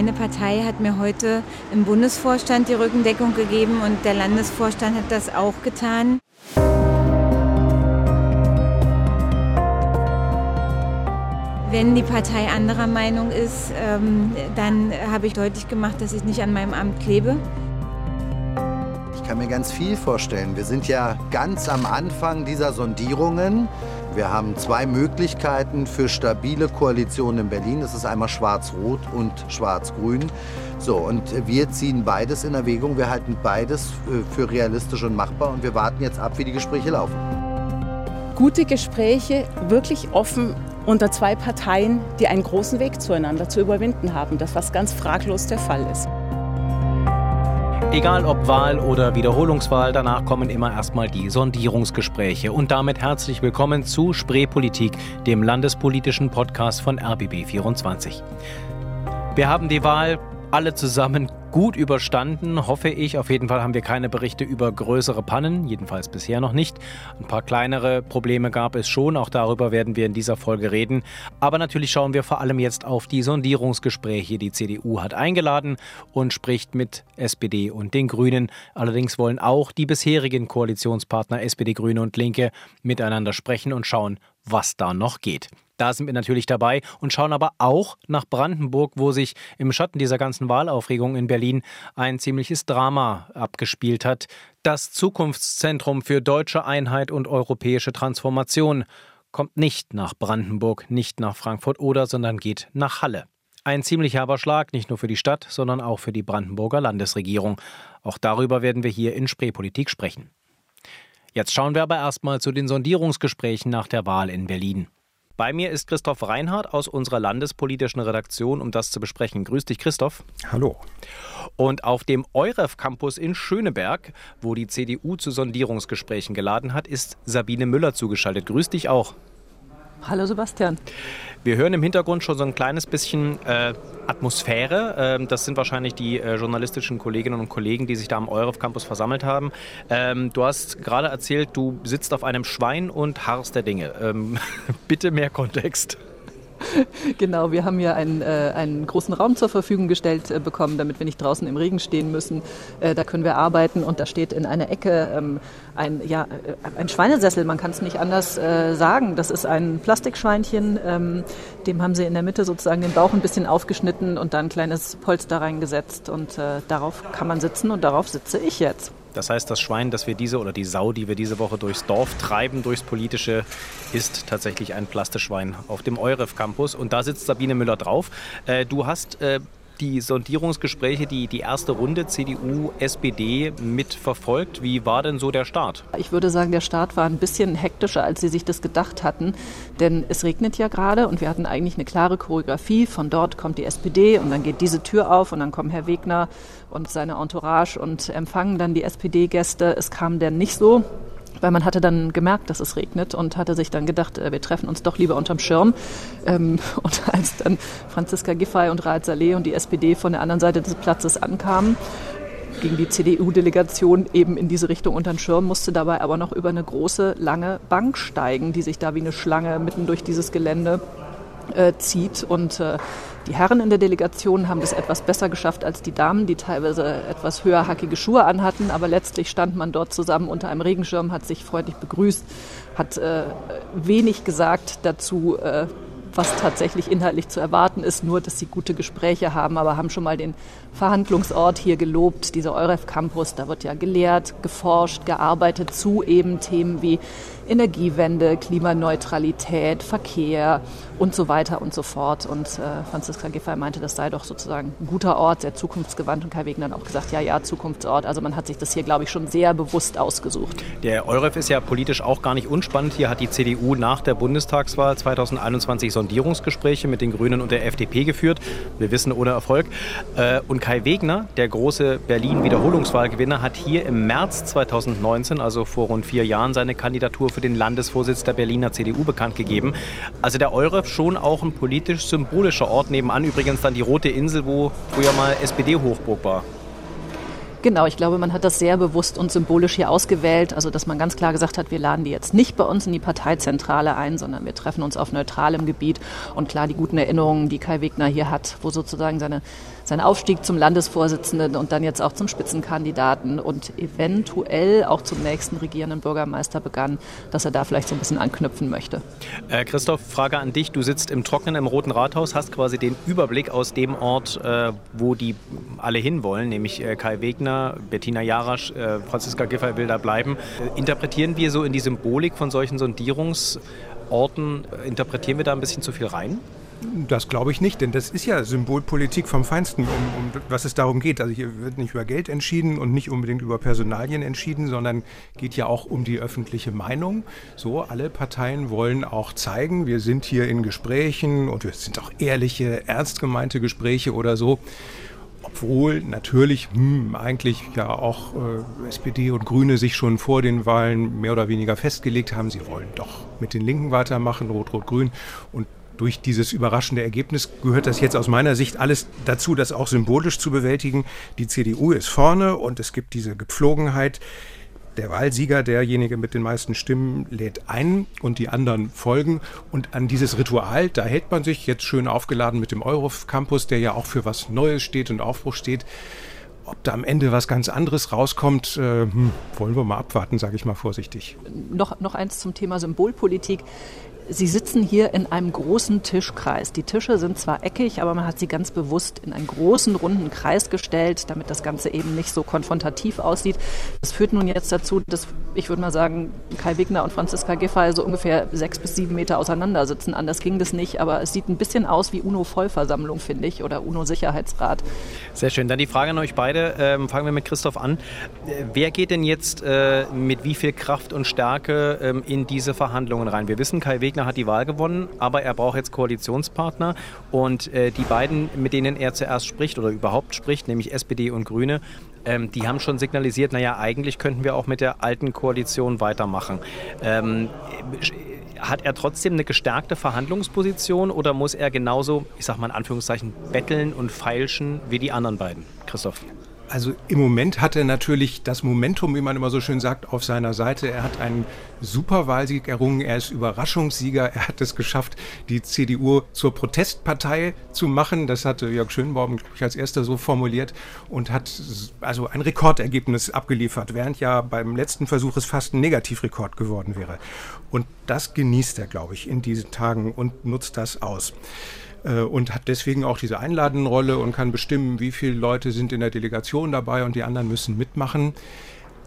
meine Partei hat mir heute im Bundesvorstand die Rückendeckung gegeben und der Landesvorstand hat das auch getan. Wenn die Partei anderer Meinung ist, ähm, dann habe ich deutlich gemacht, dass ich nicht an meinem Amt klebe. Ich kann mir ganz viel vorstellen. Wir sind ja ganz am Anfang dieser Sondierungen. Wir haben zwei Möglichkeiten für stabile Koalitionen in Berlin. Das ist einmal Schwarz-Rot und Schwarz-Grün. So, und wir ziehen beides in Erwägung. Wir halten beides für realistisch und machbar und wir warten jetzt ab, wie die Gespräche laufen. Gute Gespräche, wirklich offen unter zwei Parteien, die einen großen Weg zueinander zu überwinden haben. Das, was ganz fraglos der Fall ist. Egal ob Wahl oder Wiederholungswahl, danach kommen immer erstmal die Sondierungsgespräche. Und damit herzlich willkommen zu Spreepolitik, dem landespolitischen Podcast von RBB24. Wir haben die Wahl alle zusammen gut überstanden, hoffe ich. Auf jeden Fall haben wir keine Berichte über größere Pannen, jedenfalls bisher noch nicht. Ein paar kleinere Probleme gab es schon, auch darüber werden wir in dieser Folge reden. Aber natürlich schauen wir vor allem jetzt auf die Sondierungsgespräche. Die CDU hat eingeladen und spricht mit SPD und den Grünen. Allerdings wollen auch die bisherigen Koalitionspartner SPD, Grüne und Linke miteinander sprechen und schauen, was da noch geht. Da sind wir natürlich dabei und schauen aber auch nach Brandenburg, wo sich im Schatten dieser ganzen Wahlaufregung in Berlin ein ziemliches Drama abgespielt hat. Das Zukunftszentrum für deutsche Einheit und europäische Transformation kommt nicht nach Brandenburg, nicht nach Frankfurt oder, sondern geht nach Halle. Ein ziemlich herber Schlag, nicht nur für die Stadt, sondern auch für die Brandenburger Landesregierung. Auch darüber werden wir hier in Spreepolitik sprechen. Jetzt schauen wir aber erstmal zu den Sondierungsgesprächen nach der Wahl in Berlin. Bei mir ist Christoph Reinhardt aus unserer landespolitischen Redaktion, um das zu besprechen. Grüß dich, Christoph. Hallo. Und auf dem EUREF Campus in Schöneberg, wo die CDU zu Sondierungsgesprächen geladen hat, ist Sabine Müller zugeschaltet. Grüß dich auch. Hallo Sebastian. Wir hören im Hintergrund schon so ein kleines bisschen äh, Atmosphäre. Ähm, das sind wahrscheinlich die äh, journalistischen Kolleginnen und Kollegen, die sich da am EUREF Campus versammelt haben. Ähm, du hast gerade erzählt, du sitzt auf einem Schwein und harrst der Dinge. Ähm, bitte mehr Kontext. genau, wir haben ja einen, äh, einen großen Raum zur Verfügung gestellt äh, bekommen, damit wir nicht draußen im Regen stehen müssen. Äh, da können wir arbeiten und da steht in einer Ecke ähm, ein, ja, äh, ein Schweinesessel, man kann es nicht anders äh, sagen. Das ist ein Plastikschweinchen, ähm, dem haben sie in der Mitte sozusagen den Bauch ein bisschen aufgeschnitten und dann ein kleines Polster reingesetzt und äh, darauf kann man sitzen und darauf sitze ich jetzt. Das heißt, das Schwein, das wir diese oder die Sau, die wir diese Woche durchs Dorf treiben, durchs Politische, ist tatsächlich ein Plasteschwein auf dem EUREF Campus. Und da sitzt Sabine Müller drauf. Äh, du hast äh, die Sondierungsgespräche, die, die erste Runde CDU, SPD mitverfolgt. Wie war denn so der Start? Ich würde sagen, der Start war ein bisschen hektischer, als sie sich das gedacht hatten. Denn es regnet ja gerade und wir hatten eigentlich eine klare Choreografie. Von dort kommt die SPD und dann geht diese Tür auf und dann kommen Herr Wegner und seine Entourage und empfangen dann die SPD-Gäste. Es kam denn nicht so weil man hatte dann gemerkt, dass es regnet und hatte sich dann gedacht, äh, wir treffen uns doch lieber unterm Schirm. Ähm, und als dann Franziska Giffey und Raed Saleh und die SPD von der anderen Seite des Platzes ankamen, ging die CDU-Delegation eben in diese Richtung unter den Schirm, musste dabei aber noch über eine große, lange Bank steigen, die sich da wie eine Schlange mitten durch dieses Gelände äh, zieht. Und äh, die Herren in der Delegation haben das etwas besser geschafft als die Damen, die teilweise etwas höherhackige Schuhe anhatten. Aber letztlich stand man dort zusammen unter einem Regenschirm, hat sich freundlich begrüßt, hat äh, wenig gesagt dazu, äh, was tatsächlich inhaltlich zu erwarten ist, nur dass sie gute Gespräche haben, aber haben schon mal den Verhandlungsort hier gelobt, dieser EUREF Campus. Da wird ja gelehrt, geforscht, gearbeitet zu eben Themen wie Energiewende, Klimaneutralität, Verkehr und so weiter und so fort. Und äh, Franziska Giffey meinte, das sei doch sozusagen ein guter Ort, sehr zukunftsgewandt. Und Kai Wegner hat auch gesagt, ja, ja, Zukunftsort. Also man hat sich das hier, glaube ich, schon sehr bewusst ausgesucht. Der EUREF ist ja politisch auch gar nicht unspannend. Hier hat die CDU nach der Bundestagswahl 2021 Sondierungsgespräche mit den Grünen und der FDP geführt. Wir wissen, ohne Erfolg. Äh, und Kai Wegner, der große Berlin-Wiederholungswahlgewinner, hat hier im März 2019, also vor rund vier Jahren, seine Kandidatur für den Landesvorsitz der Berliner CDU bekannt gegeben. Also der EUREF schon auch ein politisch symbolischer Ort. Nebenan übrigens dann die Rote Insel, wo früher mal SPD-Hochburg war. Genau, ich glaube, man hat das sehr bewusst und symbolisch hier ausgewählt. Also, dass man ganz klar gesagt hat, wir laden die jetzt nicht bei uns in die Parteizentrale ein, sondern wir treffen uns auf neutralem Gebiet. Und klar, die guten Erinnerungen, die Kai Wegner hier hat, wo sozusagen seine sein Aufstieg zum Landesvorsitzenden und dann jetzt auch zum Spitzenkandidaten und eventuell auch zum nächsten regierenden Bürgermeister begann, dass er da vielleicht so ein bisschen anknüpfen möchte. Äh, Christoph, Frage an dich. Du sitzt im Trockenen im Roten Rathaus, hast quasi den Überblick aus dem Ort, äh, wo die alle hinwollen, nämlich äh, Kai Wegner, Bettina Jarasch, äh, Franziska Giffey will da bleiben. Äh, interpretieren wir so in die Symbolik von solchen Sondierungsorten, äh, interpretieren wir da ein bisschen zu viel rein? Das glaube ich nicht, denn das ist ja Symbolpolitik vom Feinsten, um, um, was es darum geht. Also hier wird nicht über Geld entschieden und nicht unbedingt über Personalien entschieden, sondern geht ja auch um die öffentliche Meinung. So, alle Parteien wollen auch zeigen, wir sind hier in Gesprächen und es sind auch ehrliche, ernst gemeinte Gespräche oder so. Obwohl natürlich hm, eigentlich ja auch äh, SPD und Grüne sich schon vor den Wahlen mehr oder weniger festgelegt haben, sie wollen doch mit den Linken weitermachen, Rot-Rot-Grün. Und durch dieses überraschende Ergebnis gehört das jetzt aus meiner Sicht alles dazu, das auch symbolisch zu bewältigen. Die CDU ist vorne und es gibt diese Gepflogenheit. Der Wahlsieger, derjenige mit den meisten Stimmen, lädt ein und die anderen folgen. Und an dieses Ritual, da hält man sich jetzt schön aufgeladen mit dem Eurocampus, der ja auch für was Neues steht und Aufbruch steht. Ob da am Ende was ganz anderes rauskommt, äh, hm, wollen wir mal abwarten, sage ich mal vorsichtig. Noch, noch eins zum Thema Symbolpolitik. Sie sitzen hier in einem großen Tischkreis. Die Tische sind zwar eckig, aber man hat sie ganz bewusst in einen großen runden Kreis gestellt, damit das Ganze eben nicht so konfrontativ aussieht. Das führt nun jetzt dazu, dass ich würde mal sagen, Kai Wegner und Franziska Giffey so ungefähr sechs bis sieben Meter auseinander sitzen. Anders ging das nicht, aber es sieht ein bisschen aus wie UNO-Vollversammlung, finde ich, oder UNO-Sicherheitsrat. Sehr schön. Dann die Frage an euch beide. Ähm, fangen wir mit Christoph an. Äh, wer geht denn jetzt äh, mit wie viel Kraft und Stärke ähm, in diese Verhandlungen rein? Wir wissen, Kai Wegner hat die Wahl gewonnen, aber er braucht jetzt Koalitionspartner. Und äh, die beiden, mit denen er zuerst spricht oder überhaupt spricht, nämlich SPD und Grüne, ähm, die haben schon signalisiert, naja, eigentlich könnten wir auch mit der alten Koalition weitermachen. Ähm, hat er trotzdem eine gestärkte Verhandlungsposition oder muss er genauso, ich sag mal in Anführungszeichen, betteln und feilschen wie die anderen beiden? Christoph. Also im Moment hat er natürlich das Momentum, wie man immer so schön sagt, auf seiner Seite. Er hat einen Superwahlsieg errungen, er ist Überraschungssieger, er hat es geschafft, die CDU zur Protestpartei zu machen. Das hatte Jörg Schönborn ich, als erster so formuliert und hat also ein Rekordergebnis abgeliefert, während ja beim letzten Versuch es fast ein Negativrekord geworden wäre. Und das genießt er, glaube ich, in diesen Tagen und nutzt das aus. Äh, und hat deswegen auch diese Einladenrolle und kann bestimmen, wie viele Leute sind in der Delegation dabei und die anderen müssen mitmachen.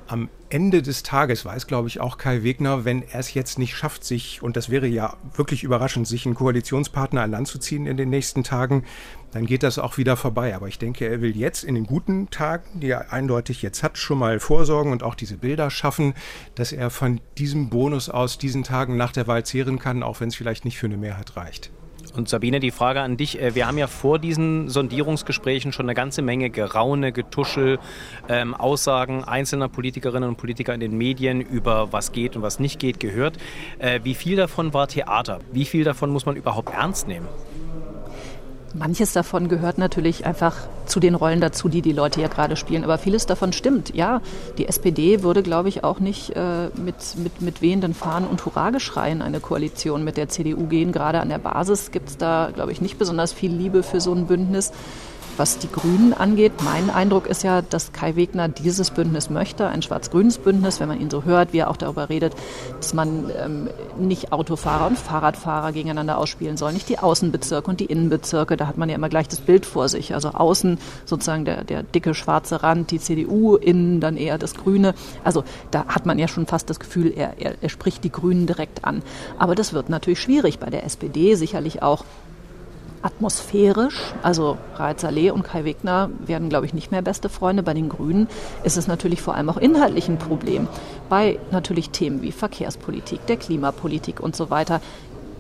Am Ende des Tages weiß, glaube ich, auch Kai Wegner, wenn er es jetzt nicht schafft, sich, und das wäre ja wirklich überraschend, sich einen Koalitionspartner an Land zu ziehen in den nächsten Tagen, dann geht das auch wieder vorbei. Aber ich denke, er will jetzt in den guten Tagen, die er eindeutig jetzt hat, schon mal vorsorgen und auch diese Bilder schaffen, dass er von diesem Bonus aus diesen Tagen nach der Wahl zehren kann, auch wenn es vielleicht nicht für eine Mehrheit reicht. Und Sabine, die Frage an dich. Äh, wir haben ja vor diesen Sondierungsgesprächen schon eine ganze Menge Geraune, Getuschel, ähm, Aussagen einzelner Politikerinnen und Politiker in den Medien über was geht und was nicht geht gehört. Äh, wie viel davon war Theater? Wie viel davon muss man überhaupt ernst nehmen? Manches davon gehört natürlich einfach zu den Rollen dazu, die die Leute ja gerade spielen. Aber vieles davon stimmt. Ja, die SPD würde, glaube ich, auch nicht äh, mit, mit, mit wehenden Fahnen und Hurrageschreien eine Koalition mit der CDU gehen. Gerade an der Basis gibt es da, glaube ich, nicht besonders viel Liebe für so ein Bündnis. Was die Grünen angeht, mein Eindruck ist ja, dass Kai Wegner dieses Bündnis möchte, ein schwarz-grünes Bündnis, wenn man ihn so hört, wie er auch darüber redet, dass man ähm, nicht Autofahrer und Fahrradfahrer gegeneinander ausspielen soll, nicht die Außenbezirke und die Innenbezirke, da hat man ja immer gleich das Bild vor sich. Also außen sozusagen der, der dicke schwarze Rand, die CDU, innen dann eher das Grüne. Also da hat man ja schon fast das Gefühl, er, er, er spricht die Grünen direkt an. Aber das wird natürlich schwierig bei der SPD, sicherlich auch atmosphärisch. Also Raed Saleh und Kai Wegner werden, glaube ich, nicht mehr beste Freunde. Bei den Grünen ist es natürlich vor allem auch inhaltlich ein Problem. Bei natürlich Themen wie Verkehrspolitik, der Klimapolitik und so weiter.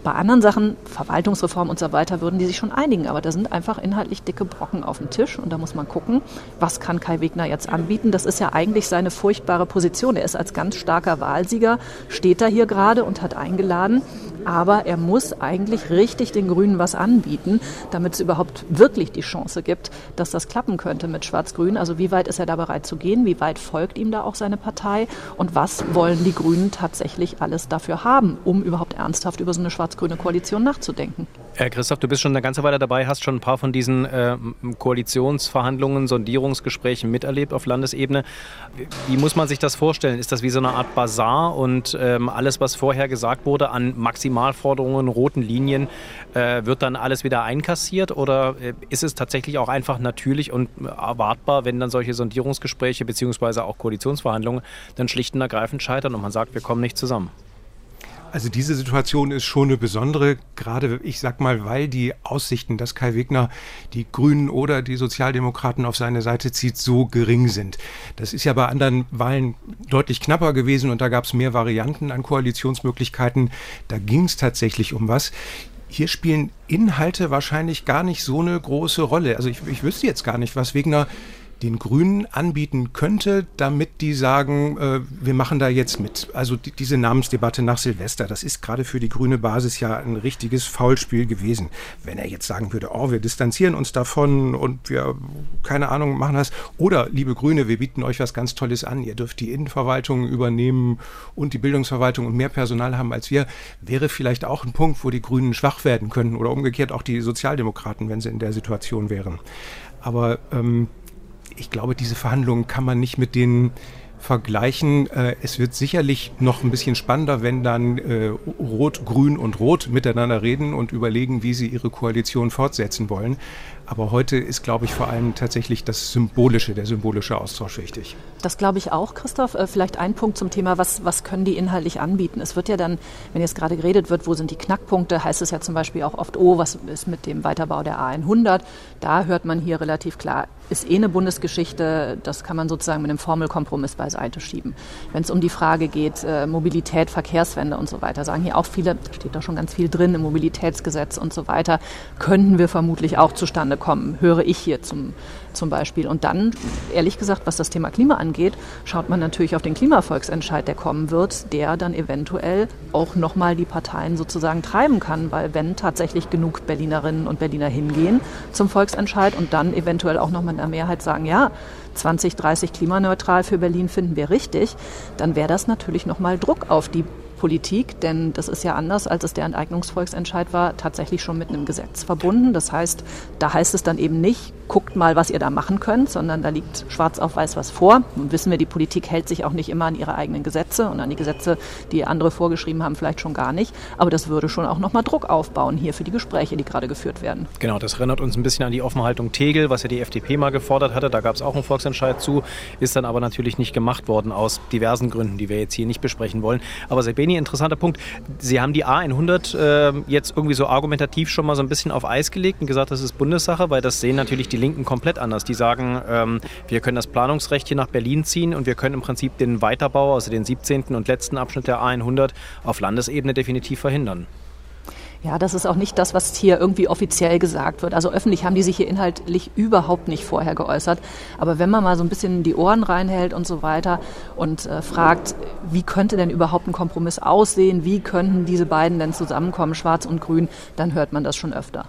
Bei anderen Sachen, Verwaltungsreform und so weiter, würden die sich schon einigen. Aber da sind einfach inhaltlich dicke Brocken auf dem Tisch. Und da muss man gucken, was kann Kai Wegner jetzt anbieten. Das ist ja eigentlich seine furchtbare Position. Er ist als ganz starker Wahlsieger, steht da hier gerade und hat eingeladen Aber er muss eigentlich richtig den Grünen was anbieten, damit es überhaupt wirklich die Chance gibt, dass das klappen könnte mit Schwarz-Grün. Also wie weit ist er da bereit zu gehen? Wie weit folgt ihm da auch seine Partei? Und was wollen die Grünen tatsächlich alles dafür haben, um überhaupt ernsthaft über so eine schwarz-grüne Koalition nachzudenken? Herr Christoph, du bist schon eine ganze Weile dabei, hast schon ein paar von diesen äh, Koalitionsverhandlungen, Sondierungsgesprächen miterlebt auf Landesebene. Wie muss man sich das vorstellen? Ist das wie so eine Art Bazar und ähm, alles, was vorher gesagt wurde an Maximalforderungen, roten Linien, äh, wird dann alles wieder einkassiert? Oder äh, ist es tatsächlich auch einfach natürlich und erwartbar, wenn dann solche Sondierungsgespräche bzw. auch Koalitionsverhandlungen dann schlicht und ergreifend scheitern und man sagt, wir kommen nicht zusammen? Also diese Situation ist schon eine besondere, gerade ich sag mal, weil die Aussichten, dass Kai Wegner die Grünen oder die Sozialdemokraten auf seine Seite zieht, so gering sind. Das ist ja bei anderen Wahlen deutlich knapper gewesen und da gab es mehr Varianten an Koalitionsmöglichkeiten. Da ging es tatsächlich um was. Hier spielen Inhalte wahrscheinlich gar nicht so eine große Rolle. Also ich, ich wüsste jetzt gar nicht, was Wegner den Grünen anbieten könnte, damit die sagen, äh, wir machen da jetzt mit. Also die, diese Namensdebatte nach Silvester, das ist gerade für die grüne Basis ja ein richtiges Faulspiel gewesen. Wenn er jetzt sagen würde, oh, wir distanzieren uns davon und wir, keine Ahnung, machen das. Oder, liebe Grüne, wir bieten euch was ganz Tolles an. Ihr dürft die Innenverwaltung übernehmen und die Bildungsverwaltung und mehr Personal haben als wir, wäre vielleicht auch ein Punkt, wo die Grünen schwach werden könnten oder umgekehrt auch die Sozialdemokraten, wenn sie in der Situation wären. Aber ähm, ich glaube, diese Verhandlungen kann man nicht mit den vergleichen. Äh, es wird sicherlich noch ein bisschen spannender, wenn dann äh, Rot, Grün und Rot miteinander reden und überlegen, wie sie ihre Koalition fortsetzen wollen. Aber heute ist, glaube ich, vor allem tatsächlich das Symbolische, der symbolische Austausch wichtig. Das glaube ich auch, Christoph. Äh, vielleicht ein Punkt zum Thema, was, was können die inhaltlich anbieten? Es wird ja dann, wenn jetzt gerade geredet wird, wo sind die Knackpunkte, heißt es ja zum Beispiel auch oft, oh, was ist mit dem Weiterbau der A100? Da hört man hier relativ klar, ist eh eine Bundesgeschichte, das kann man sozusagen mit einem Formelkompromiss beiseite schieben. Wenn es um die Frage geht, äh, Mobilität, Verkehrswende und so weiter, sagen hier auch viele, da steht doch schon ganz viel drin im Mobilitätsgesetz und so weiter, könnten wir vermutlich auch zustande kommen, höre ich hier zum, zum Beispiel. Und dann, ehrlich gesagt, was das Thema Klima angeht, schaut man natürlich auf den Klimavolksentscheid, der kommen wird, der dann eventuell auch nochmal die Parteien sozusagen treiben kann, weil wenn tatsächlich genug Berlinerinnen und Berliner hingehen zum Volksentscheid und dann eventuell auch nochmal in der Mehrheit sagen, ja, 2030 klimaneutral für Berlin finden wir richtig, dann wäre das natürlich nochmal Druck auf die Politik, denn das ist ja anders, als es der Enteignungsvolksentscheid war, tatsächlich schon mit einem Gesetz verbunden. Das heißt, da heißt es dann eben nicht, guckt mal, was ihr da machen könnt, sondern da liegt schwarz auf weiß was vor. Nun wissen wir, die Politik hält sich auch nicht immer an ihre eigenen Gesetze und an die Gesetze, die andere vorgeschrieben haben, vielleicht schon gar nicht. Aber das würde schon auch nochmal Druck aufbauen hier für die Gespräche, die gerade geführt werden. Genau, das erinnert uns ein bisschen an die Offenhaltung Tegel, was ja die FDP mal gefordert hatte. Da gab es auch einen Volksentscheid zu, ist dann aber natürlich nicht gemacht worden aus diversen Gründen, die wir jetzt hier nicht besprechen wollen. Aber Sebeni, Benny, interessanter Punkt. Sie haben die A100 äh, jetzt irgendwie so argumentativ schon mal so ein bisschen auf Eis gelegt und gesagt, das ist Bundessache, weil das sehen natürlich die Linken komplett anders. Die sagen, ähm, wir können das Planungsrecht hier nach Berlin ziehen und wir können im Prinzip den Weiterbau, also den 17. und letzten Abschnitt der A100 auf Landesebene definitiv verhindern. Ja, das ist auch nicht das, was hier irgendwie offiziell gesagt wird. Also öffentlich haben die sich hier inhaltlich überhaupt nicht vorher geäußert. Aber wenn man mal so ein bisschen die Ohren reinhält und so weiter und äh, fragt, wie könnte denn überhaupt ein Kompromiss aussehen, wie könnten diese beiden denn zusammenkommen, Schwarz und Grün, dann hört man das schon öfter.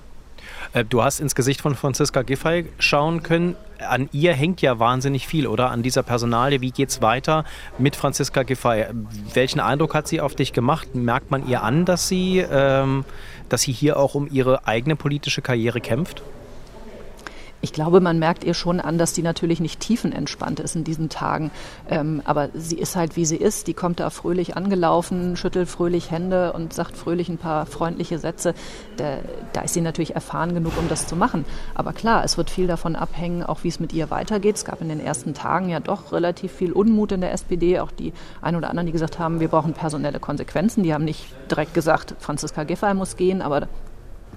Äh, du hast ins Gesicht von Franziska Giffey schauen können. An ihr hängt ja wahnsinnig viel, oder? An dieser Personalie. Wie geht es weiter mit Franziska Giffey? Welchen Eindruck hat sie auf dich gemacht? Merkt man ihr an, dass sie, ähm, dass sie hier auch um ihre eigene politische Karriere kämpft? Ich glaube, man merkt ihr schon an, dass die natürlich nicht tiefenentspannt ist in diesen Tagen. Ähm, aber sie ist halt, wie sie ist. Die kommt da fröhlich angelaufen, schüttelt fröhlich Hände und sagt fröhlich ein paar freundliche Sätze. Da, da ist sie natürlich erfahren genug, um das zu machen. Aber klar, es wird viel davon abhängen, auch wie es mit ihr weitergeht. Es gab in den ersten Tagen ja doch relativ viel Unmut in der SPD. Auch die ein oder anderen, die gesagt haben, wir brauchen personelle Konsequenzen. Die haben nicht direkt gesagt, Franziska Giffey muss gehen, aber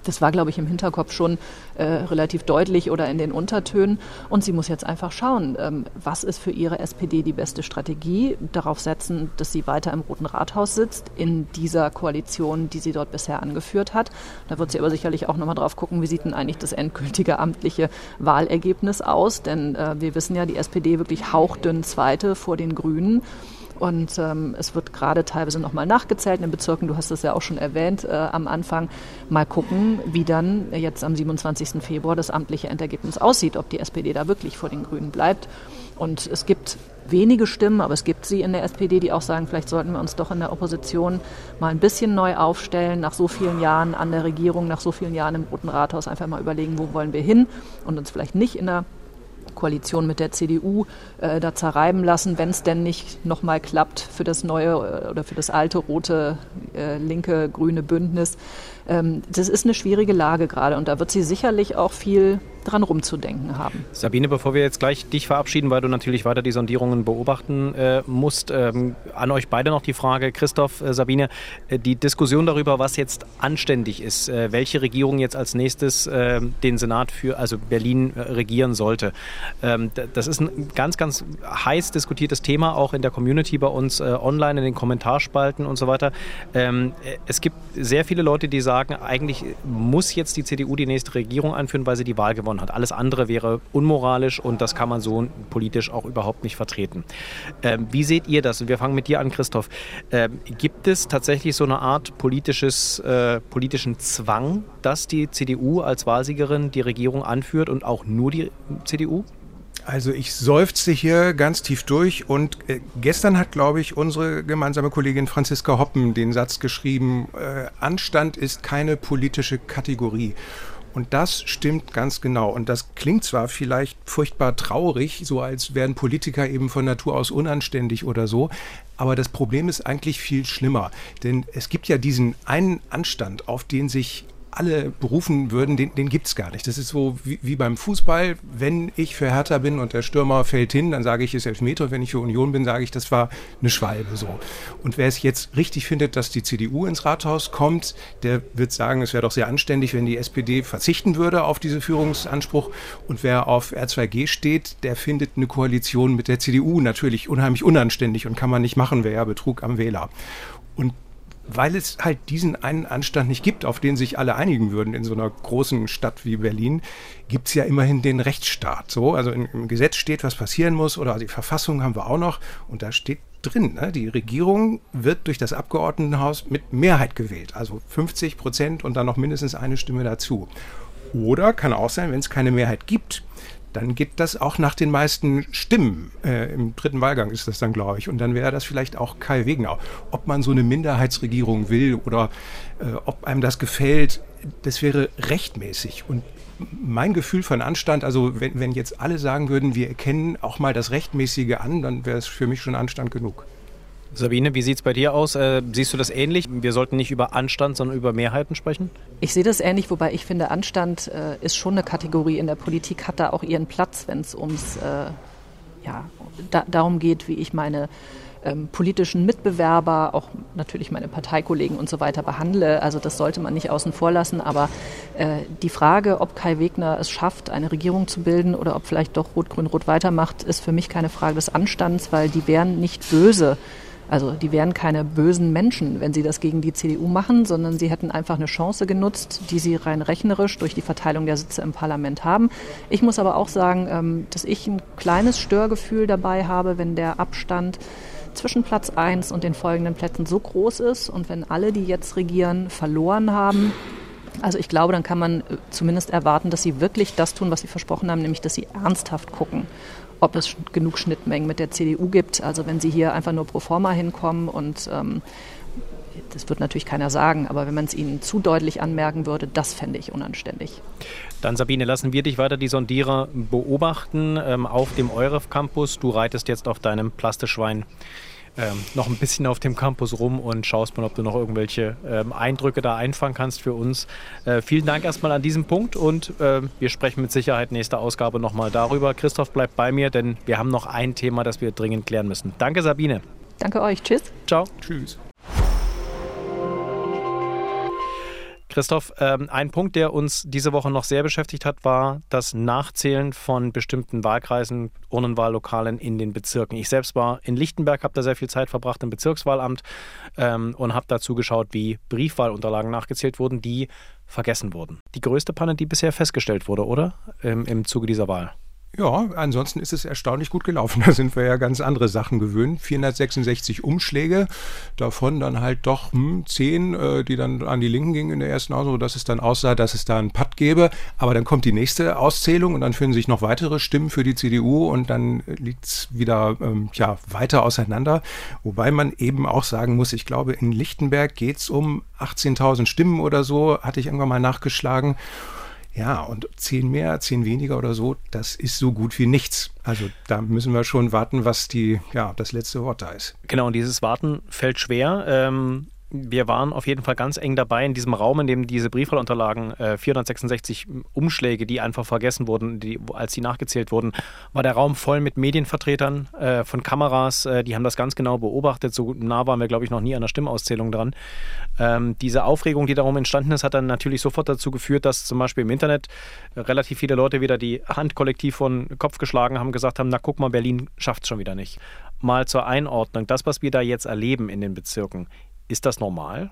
das war, glaube ich, im Hinterkopf schon äh, relativ deutlich oder in den Untertönen. Und sie muss jetzt einfach schauen, ähm, was ist für ihre SPD die beste Strategie, darauf setzen, dass sie weiter im Roten Rathaus sitzt, in dieser Koalition, die sie dort bisher angeführt hat. Da wird sie aber sicherlich auch nochmal drauf gucken, wie sieht denn eigentlich das endgültige amtliche Wahlergebnis aus. Denn äh, wir wissen ja, die SPD wirklich hauchdünn Zweite vor den Grünen. Und ähm, es wird gerade teilweise nochmal nachgezählt in den Bezirken. Du hast es ja auch schon erwähnt äh, am Anfang. Mal gucken, wie dann jetzt am 27. Februar das amtliche Endergebnis aussieht, ob die SPD da wirklich vor den Grünen bleibt. Und es gibt wenige Stimmen, aber es gibt sie in der SPD, die auch sagen, vielleicht sollten wir uns doch in der Opposition mal ein bisschen neu aufstellen, nach so vielen Jahren an der Regierung, nach so vielen Jahren im Roten Rathaus einfach mal überlegen, wo wollen wir hin und uns vielleicht nicht in der Koalition mit der CDU äh, da zerreiben lassen, wenn es denn nicht nochmal klappt für das neue äh, oder für das alte rote, äh, linke, grüne Bündnis. Ähm, das ist eine schwierige Lage gerade und da wird sie sicherlich auch viel dran rumzudenken haben. Sabine, bevor wir jetzt gleich dich verabschieden, weil du natürlich weiter die Sondierungen beobachten äh, musst, ähm, an euch beide noch die Frage, Christoph, äh, Sabine, äh, die Diskussion darüber, was jetzt anständig ist, äh, welche Regierung jetzt als nächstes äh, den Senat für, also Berlin äh, regieren sollte. Ähm, das ist ein ganz, ganz heiß diskutiertes Thema, auch in der Community bei uns online, in den Kommentarspalten und so weiter. Ähm, es gibt sehr viele Leute, die sagen, eigentlich muss jetzt die CDU die nächste Regierung anführen, weil sie die Wahl gewonnen verloren hat. Alles andere wäre unmoralisch und das kann man so politisch auch überhaupt nicht vertreten. Ähm, wie seht ihr das? Und wir fangen mit dir an, Christoph. Ähm, gibt es tatsächlich so eine Art politisches, äh, politischen Zwang, dass die CDU als Wahlsiegerin die Regierung anführt und auch nur die CDU? Also ich seufze hier ganz tief durch und äh, gestern hat, glaube ich, unsere gemeinsame Kollegin Franziska Hoppen den Satz geschrieben, äh, Anstand ist keine politische Kategorie. Und das stimmt ganz genau. Und das klingt zwar vielleicht furchtbar traurig, so als wären Politiker eben von Natur aus unanständig oder so, aber das Problem ist eigentlich viel schlimmer. Denn es gibt ja diesen einen Anstand, auf den sich alle berufen würden, den, den gibt es gar nicht. Das ist so wie, wie, beim Fußball. Wenn ich für Hertha bin und der Stürmer fällt hin, dann sage ich, es ist Elfmeter. Wenn ich für Union bin, sage ich, das war eine Schwalbe. So. Und wer es jetzt richtig findet, dass die CDU ins Rathaus kommt, der wird sagen, es wäre doch sehr anständig, wenn die SPD verzichten würde auf diesen Führungsanspruch. Und wer auf R2G steht, der findet eine Koalition mit der CDU natürlich unheimlich unanständig und kann man nicht machen, wäre ja Betrug am Wähler. Und weil es halt diesen einen Anstand nicht gibt, auf den sich alle einigen würden in so einer großen Stadt wie Berlin, gibt es ja immerhin den Rechtsstaat. So, also im Gesetz steht, was passieren muss, oder die Verfassung haben wir auch noch, und da steht drin, ne, die Regierung wird durch das Abgeordnetenhaus mit Mehrheit gewählt, also 50 Prozent und dann noch mindestens eine Stimme dazu. Oder kann auch sein, wenn es keine Mehrheit gibt, dann geht das auch nach den meisten Stimmen. Äh, Im dritten Wahlgang ist das dann, glaube ich. Und dann wäre das vielleicht auch Kai Wegener. Ob man so eine Minderheitsregierung will oder äh, ob einem das gefällt, das wäre rechtmäßig. Und mein Gefühl von Anstand, also wenn, wenn jetzt alle sagen würden, wir erkennen auch mal das Rechtmäßige an, dann wäre es für mich schon Anstand genug. Sabine, wie sieht es bei dir aus? Äh, siehst du das ähnlich? Wir sollten nicht über Anstand, sondern über Mehrheiten sprechen? Ich sehe das ähnlich, wobei ich finde, Anstand äh, ist schon eine Kategorie in der Politik, hat da auch ihren Platz, wenn es ums äh, ja, da, darum geht, wie ich meine ähm, politischen Mitbewerber, auch natürlich meine Parteikollegen und so weiter behandle. Also das sollte man nicht außen vor lassen. Aber äh, die Frage, ob Kai Wegner es schafft, eine Regierung zu bilden oder ob vielleicht doch Rot-Grün-Rot weitermacht, ist für mich keine Frage des Anstands, weil die wären nicht böse also die wären keine bösen Menschen, wenn sie das gegen die CDU machen, sondern sie hätten einfach eine Chance genutzt, die sie rein rechnerisch durch die Verteilung der Sitze im Parlament haben. Ich muss aber auch sagen, ähm, dass ich ein kleines Störgefühl dabei habe, wenn der Abstand zwischen Platz 1 und den folgenden Plätzen so groß ist und wenn alle, die jetzt regieren, verloren haben, also ich glaube, dann kann man äh, zumindest erwarten, dass sie wirklich das tun, was sie versprochen haben, nämlich dass sie ernsthaft gucken ob es genug Schnittmengen mit der CDU gibt. Also wenn Sie hier einfach nur pro forma hinkommen und ähm, das wird natürlich keiner sagen, aber wenn man es Ihnen zu deutlich anmerken würde, das fände ich unanständig. Dann Sabine, lassen wir dich weiter die Sondierer beobachten ähm, auf dem EUREF Campus. Du reitest jetzt auf deinem Plastischwein ähm, noch ein bisschen auf dem Campus rum und schaust mal, ob du noch irgendwelche ähm, Eindrücke da einfangen kannst für uns. Äh, vielen Dank erstmal an diesem Punkt und äh, wir sprechen mit Sicherheit nächste Ausgabe nochmal darüber. Christoph bleibt bei mir, denn wir haben noch ein Thema, das wir dringend klären müssen. Danke, Sabine. Danke euch. Tschüss. Ciao. Tschüss. Christoph, ähm, ein Punkt, der uns diese Woche noch sehr beschäftigt hat, war das Nachzählen von bestimmten Wahlkreisen, Urnenwahllokalen in den Bezirken. Ich selbst war in Lichtenberg, habe da sehr viel Zeit verbracht im Bezirkswahlamt ähm, und habe dazu geschaut, wie Briefwahlunterlagen nachgezählt wurden, die vergessen wurden. Die größte Panne, die bisher festgestellt wurde, oder? Im, im Zuge dieser Wahl. Ja, ansonsten ist es erstaunlich gut gelaufen. Da sind wir ja ganz andere Sachen gewöhnt. 466 Umschläge, davon dann halt doch hm, 10, äh, die dann an die Linken gingen in der ersten Aussage, dass es dann aussah, dass es da einen Patt gäbe. Aber dann kommt die nächste Auszählung und dann finden sich noch weitere Stimmen für die CDU und dann liegt es wieder ähm, ja, weiter auseinander. Wobei man eben auch sagen muss, ich glaube, in Lichtenberg geht es um 18.000 Stimmen oder so, hatte ich irgendwann mal nachgeschlagen. Ja, und zehn mehr, zehn weniger oder so, das ist so gut wie nichts. Also da müssen wir schon warten, was die, ja, das letzte Wort da ist. Genau, und dieses Warten fällt schwer. Ähm, wir waren auf jeden Fall ganz eng dabei in diesem Raum, in dem diese Briefwahlunterlagen, äh, 466 Umschläge, die einfach vergessen wurden, die, als sie nachgezählt wurden, war der Raum voll mit Medienvertretern äh, von Kameras. Äh, die haben das ganz genau beobachtet. So nah waren wir, glaube ich, noch nie an der Stimmauszählung dran. Ähm, diese Aufregung, die darum entstanden ist, hat dann natürlich sofort dazu geführt, dass zum Beispiel im Internet relativ viele Leute wieder die Hand kollektiv von Kopf geschlagen haben, gesagt haben, na guck mal, Berlin schafft es schon wieder nicht. Mal zur Einordnung, das, was wir da jetzt erleben in den Bezirken, ist das normal?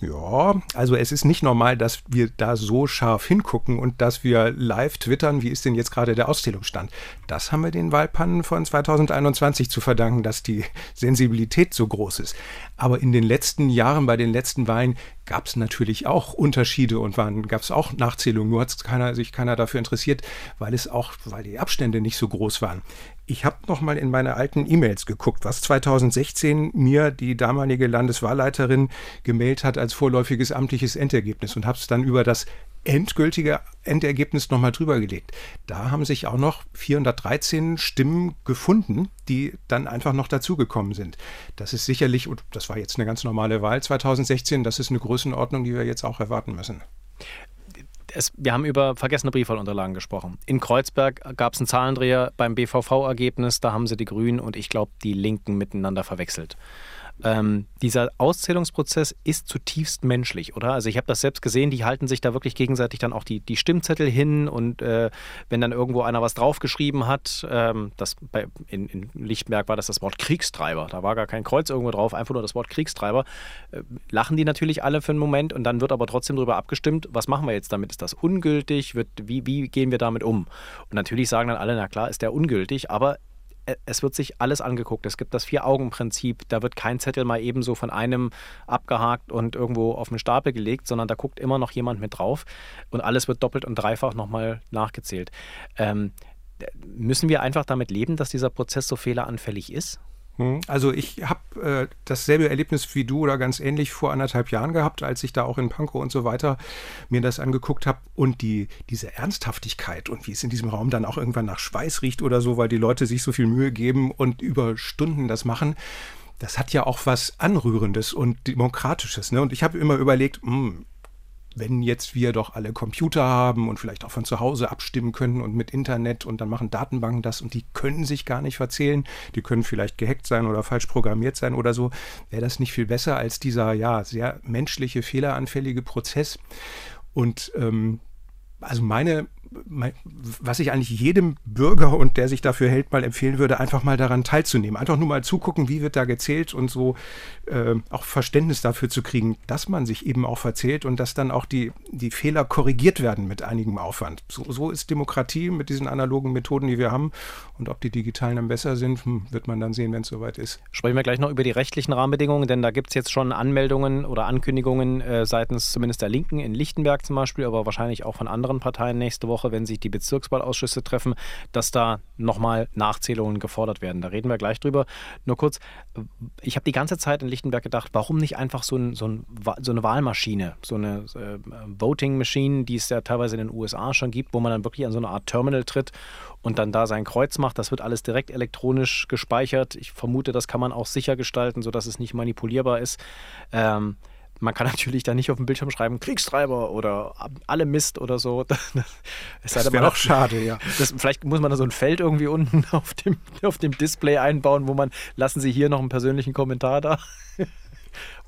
Ja, also es ist nicht normal, dass wir da so scharf hingucken und dass wir live twittern, wie ist denn jetzt gerade der Auszählungsstand. Das haben wir den Wahlpannen von 2021 zu verdanken, dass die Sensibilität so groß ist. Aber in den letzten Jahren, bei den letzten Wahlen, gab es natürlich auch Unterschiede und gab es auch Nachzählungen. Nur hat keiner, sich keiner dafür interessiert, weil es auch, weil die Abstände nicht so groß waren. Ich habe noch mal in meine alten E-Mails geguckt, was 2016 mir die damalige Landeswahlleiterin gemeldet hat als vorläufiges amtliches Endergebnis und habe es dann über das endgültige Endergebnis nochmal drüber gelegt. Da haben sich auch noch 413 Stimmen gefunden, die dann einfach noch dazugekommen sind. Das ist sicherlich, und das war jetzt eine ganz normale Wahl 2016, das ist eine Größenordnung, die wir jetzt auch erwarten müssen es, wir haben über vergessene Briefwahlunterlagen gesprochen. In Kreuzberg gab es einen Zahlendreher beim BVV-Ergebnis, da haben sie die Grünen und ich glaube die Linken miteinander verwechselt. Ähm, dieser Auszählungsprozess ist zutiefst menschlich, oder? Also ich habe das selbst gesehen, die halten sich da wirklich gegenseitig dann auch die, die Stimmzettel hin und äh, wenn dann irgendwo einer was draufgeschrieben hat, ähm, das bei, in, in Lichtenberg war das das Wort Kriegstreiber, da war gar kein Kreuz irgendwo drauf, einfach nur das Wort Kriegstreiber, äh, lachen die natürlich alle für einen Moment und dann wird aber trotzdem darüber abgestimmt, was machen wir jetzt damit? Ist das ungültig? Wird, wie, wie gehen wir damit um? Und natürlich sagen dann alle, na klar, ist der ungültig, aber es wird sich alles angeguckt. Es gibt das Vier-Augen-Prinzip. Da wird kein Zettel mal ebenso von einem abgehakt und irgendwo auf den Stapel gelegt, sondern da guckt immer noch jemand mit drauf und alles wird doppelt und dreifach nochmal nachgezählt. Ähm, müssen wir einfach damit leben, dass dieser Prozess so fehleranfällig ist? Hm? Also ich habe äh, dasselbe Erlebnis wie du oder ganz ähnlich vor anderthalb Jahren gehabt, als ich da auch in Pankow und so weiter mir das angeguckt habe und die, diese Ernsthaftigkeit und wie es in diesem Raum dann auch irgendwann nach Schweiß riecht oder so, weil die Leute sich so viel Mühe geben und über Stunden das machen. Das hat ja auch was Anrührendes und Demokratisches. Ne? Und ich habe immer überlegt, mh, hm, wenn jetzt wir doch alle Computer haben und vielleicht auch von zu Hause abstimmen können und mit Internet und dann machen Datenbanken das und die können sich gar nicht verzählen, die können vielleicht gehackt sein oder falsch programmiert sein oder so, wäre das nicht viel besser als dieser ja sehr menschliche, fehleranfällige Prozess. Und ähm, also meine was ich eigentlich jedem Bürger und der sich dafür hält, mal empfehlen würde, einfach mal daran teilzunehmen. Einfach nur mal zugucken, wie wird da gezählt und so äh, auch Verständnis dafür zu kriegen, dass man sich eben auch verzählt und dass dann auch die, die Fehler korrigiert werden mit einigem Aufwand. So, so ist Demokratie mit diesen analogen Methoden, die wir haben. Und ob die digitalen dann besser sind, hm, wird man dann sehen, wenn es soweit ist. Sprechen wir gleich noch über die rechtlichen Rahmenbedingungen, denn da gibt es jetzt schon Anmeldungen oder Ankündigungen äh, seitens zumindest der Linken in Lichtenberg zum Beispiel, aber wahrscheinlich auch von anderen Parteien nächste Woche Woche, wenn sich die Bezirkswahlausschüsse treffen, dass da nochmal Nachzählungen gefordert werden. Da reden wir gleich drüber. Nur kurz, ich habe die ganze Zeit in Lichtenberg gedacht, warum nicht einfach so, ein, so, ein, so eine Wahlmaschine, so eine äh, Voting Machine, die es ja teilweise in den USA schon gibt, wo man dann wirklich an so eine Art Terminal tritt und dann da sein Kreuz macht. Das wird alles direkt elektronisch gespeichert. Ich vermute, das kann man auch sicher gestalten, sodass es nicht manipulierbar ist. Ähm, man kann natürlich da nicht auf dem Bildschirm schreiben, Kriegstreiber oder alle Mist oder so. Das, das wäre doch schade, ja. Das, vielleicht muss man da so ein Feld irgendwie unten auf dem, auf dem Display einbauen, wo man, lassen Sie hier noch einen persönlichen Kommentar da.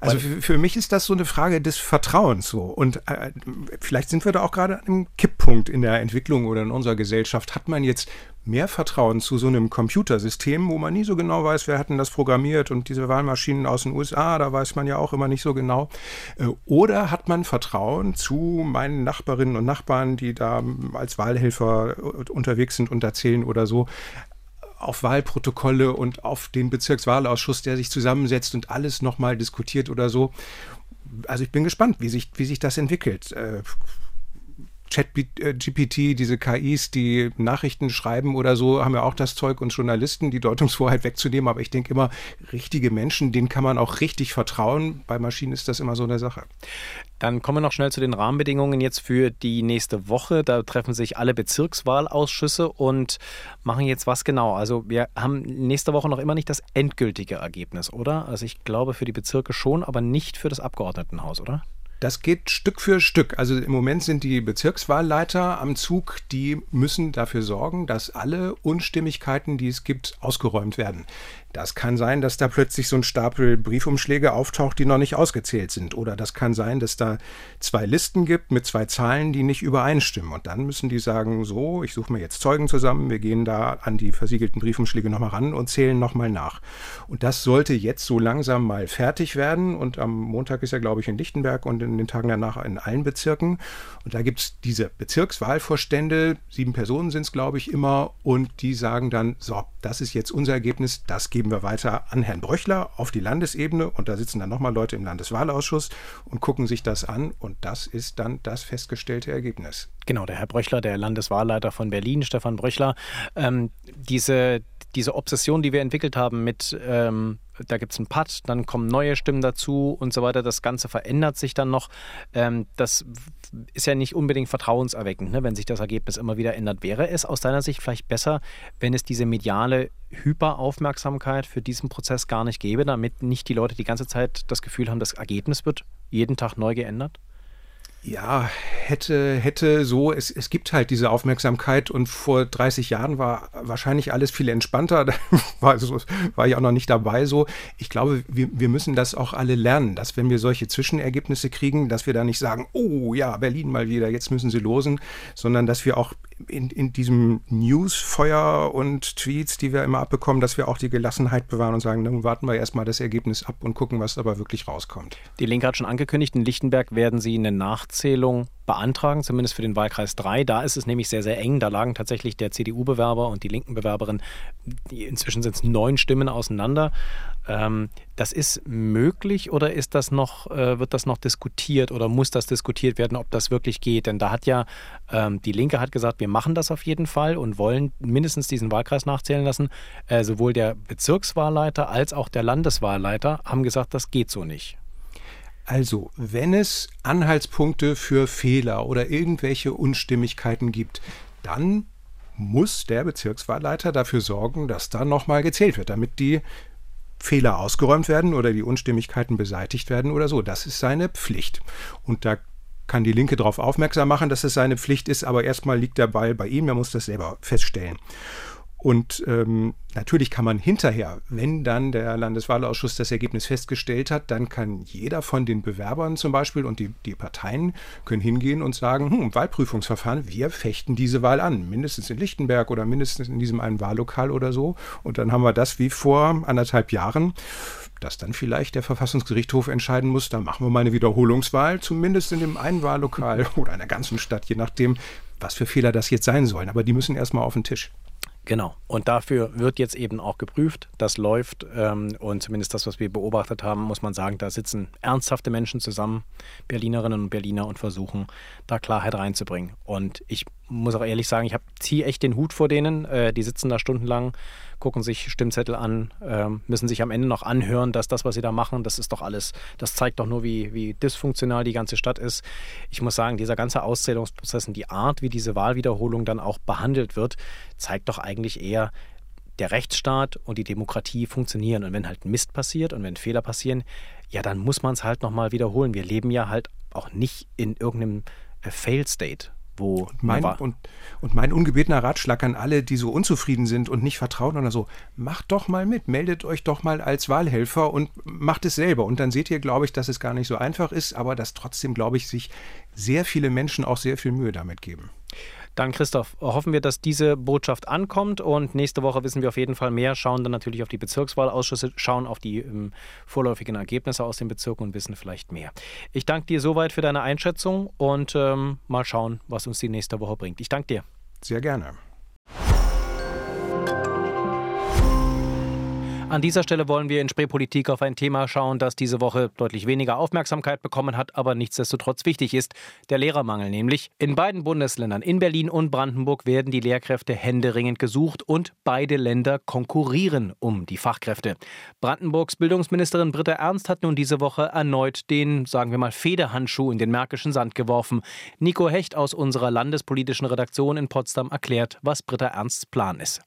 Also für, für, mich ist das so eine Frage des Vertrauens so. Und äh, vielleicht sind wir da auch gerade an einem Kipppunkt in der Entwicklung oder in unserer Gesellschaft. Hat man jetzt mehr Vertrauen zu so einem Computersystem, wo man nie so genau weiß, wer hat das programmiert und diese Wahlmaschinen aus den USA, da weiß man ja auch immer nicht so genau. Äh, oder hat man Vertrauen zu meinen Nachbarinnen und Nachbarn, die da als Wahlhelfer äh, unterwegs sind und erzählen oder so, auf Wahlprotokolle und auf den Bezirkswahlausschuss, der sich zusammensetzt und alles nochmal diskutiert oder so. Also ich bin gespannt, wie sich, wie sich das entwickelt. Äh, ChatGPT, diese KIs, die Nachrichten schreiben oder so, haben ja auch das Zeug und Journalisten die Deutungsvorheit wegzunehmen. Aber ich denke immer, richtige Menschen, denen kann man auch richtig vertrauen. Bei Maschinen ist das immer so eine Sache. Dann kommen wir noch schnell zu den Rahmenbedingungen jetzt für die nächste Woche. Da treffen sich alle Bezirkswahlausschüsse und machen jetzt was genau. Also wir haben nächste Woche noch immer nicht das endgültige Ergebnis, oder? Also ich glaube für die Bezirke schon, aber nicht für das Abgeordnetenhaus, oder? Das geht Stück für Stück. Also im Moment sind die Bezirkswahlleiter am Zug, die müssen dafür sorgen, dass alle Unstimmigkeiten, die es gibt, ausgeräumt werden. Das kann sein, dass da plötzlich so ein Stapel Briefumschläge auftaucht, die noch nicht ausgezählt sind. Oder das kann sein, dass da zwei Listen gibt mit zwei Zahlen, die nicht übereinstimmen. Und dann müssen die sagen, so, ich suche mir jetzt Zeugen zusammen, wir gehen da an die versiegelten Briefumschläge nochmal ran und zählen nochmal nach. Und das sollte jetzt so langsam mal fertig werden. Und am Montag ist er, glaube ich, in Lichtenberg und in den Tagen danach in allen Bezirken. Und da gibt es diese Bezirkswahlvorstände, sieben Personen sind es, glaube ich, immer. Und die sagen dann, so, das ist jetzt unser Ergebnis, das geht geben wir weiter an Herrn Bröchler auf die Landesebene und da sitzen dann nochmal Leute im Landeswahlausschuss und gucken sich das an und das ist dann das festgestellte Ergebnis. Genau, der Herr Bröchler, der Landeswahlleiter von Berlin, Stefan Bröchler, ähm, diese, diese Obsession, die wir entwickelt haben mit ähm, da gibt es einen Pad, dann kommen neue Stimmen dazu und so weiter. Das Ganze verändert sich dann noch. Ähm, ist ja nicht unbedingt vertrauenserweckend, ne, wenn sich das Ergebnis immer wieder ändert. Wäre es aus deiner Sicht vielleicht besser, wenn es diese mediale Hyperaufmerksamkeit für diesen Prozess gar nicht gäbe, damit nicht die Leute die ganze Zeit das Gefühl haben, das Ergebnis wird jeden Tag neu geändert? Ja, hätte, hätte so, es, es gibt halt diese Aufmerksamkeit und vor 30 Jahren war wahrscheinlich alles viel entspannter, da war, so, war ich auch noch nicht dabei so. Ich glaube, wir, wir müssen das auch alle lernen, dass wenn wir solche Zwischenergebnisse kriegen, dass wir da nicht sagen, oh ja, Berlin mal wieder, jetzt müssen sie losen, sondern dass wir auch in, in diesem Newsfeuer und Tweets, die wir immer abbekommen, dass wir auch die Gelassenheit bewahren und sagen, dann warten wir erstmal das Ergebnis ab und gucken, was dabei wirklich rauskommt. Die Linke hat schon angekündigt, in Lichtenberg werden sie eine Nachzählung beantragen, zumindest für den Wahlkreis 3. Da ist es nämlich sehr, sehr eng. Da lagen tatsächlich der CDU-Bewerber und die linken Bewerberin, inzwischen sind es neun Stimmen auseinander. Ähm, das ist möglich oder ist das noch, äh, wird das noch diskutiert oder muss das diskutiert werden, ob das wirklich geht? Denn da hat ja ähm, die Linke hat gesagt, wir machen das auf jeden Fall und wollen mindestens diesen Wahlkreis nachzählen lassen. Äh, sowohl der Bezirkswahlleiter als auch der Landeswahlleiter haben gesagt, das geht so nicht. Also, wenn es Anhaltspunkte für Fehler oder irgendwelche Unstimmigkeiten gibt, dann muss der Bezirkswahlleiter dafür sorgen, dass da nochmal gezählt wird, damit die Fehler ausgeräumt werden oder die Unstimmigkeiten beseitigt werden oder so. Das ist seine Pflicht. Und da kann die Linke darauf aufmerksam machen, dass es seine Pflicht ist, aber erstmal liegt der Ball bei ihm, er muss das selber feststellen. Und ähm, natürlich kann man hinterher, wenn dann der Landeswahlausschuss das Ergebnis festgestellt hat, dann kann jeder von den Bewerbern zum Beispiel und die, die Parteien können hingehen und sagen, hm, Wahlprüfungsverfahren, wir fechten diese Wahl an, mindestens in Lichtenberg oder mindestens in diesem einen Wahllokal oder so. Und dann haben wir das wie vor anderthalb Jahren, dass dann vielleicht der Verfassungsgerichtshof entscheiden muss, da machen wir mal eine Wiederholungswahl, zumindest in dem einen Wahllokal oder in der ganzen Stadt, je nachdem, was für Fehler das jetzt sein sollen. Aber die müssen erstmal auf den Tisch. Genau. Und dafür wird jetzt eben auch geprüft. Das läuft. Ähm, und zumindest das, was wir beobachtet haben, muss man sagen, da sitzen ernsthafte Menschen zusammen, Berlinerinnen und Berliner, und versuchen, da Klarheit reinzubringen. Und ich muss auch ehrlich sagen, ich ziehe echt den Hut vor denen. Äh, die sitzen da stundenlang gucken sich Stimmzettel an, ähm, müssen sich am Ende noch anhören, dass das, was sie da machen, das ist doch alles, das zeigt doch nur, wie, wie dysfunktional die ganze Stadt ist. Ich muss sagen, dieser ganze Auszählungsprozess und die Art, wie diese Wahlwiederholung dann auch behandelt wird, zeigt doch eigentlich eher, der Rechtsstaat und die Demokratie funktionieren. Und wenn halt Mist passiert und wenn Fehler passieren, ja, dann muss man es halt nochmal wiederholen. Wir leben ja halt auch nicht in irgendeinem äh, Fail State wo und mein, und, und mein ungebetener Ratschlag an alle, die so unzufrieden sind und nicht vertrauen oder so, macht doch mal mit, meldet euch doch mal als Wahlhelfer und macht es selber. Und dann seht ihr, glaube ich, dass es gar nicht so einfach ist, aber dass trotzdem, glaube ich, sich sehr viele Menschen auch sehr viel Mühe damit geben. Dann, Christoph, hoffen wir, dass diese Botschaft ankommt und nächste Woche wissen wir auf jeden Fall mehr, schauen dann natürlich auf die Bezirkswahlausschüsse, schauen auf die ähm, vorläufigen Ergebnisse aus den Bezirken und wissen vielleicht mehr. Ich danke dir soweit für deine Einschätzung und ähm, mal schauen, was uns die nächste Woche bringt. Ich danke dir. Sehr gerne. An dieser Stelle wollen wir in Spreepolitik auf ein Thema schauen, das diese Woche deutlich weniger Aufmerksamkeit bekommen hat, aber nichtsdestotrotz wichtig ist. Der Lehrermangel nämlich. In beiden Bundesländern, in Berlin und Brandenburg, werden die Lehrkräfte händeringend gesucht und beide Länder konkurrieren um die Fachkräfte. Brandenburgs Bildungsministerin Britta Ernst hat nun diese Woche erneut den, sagen wir mal, Federhandschuh in den märkischen Sand geworfen. Nico Hecht aus unserer landespolitischen Redaktion in Potsdam erklärt, was Britta Ernsts Plan ist.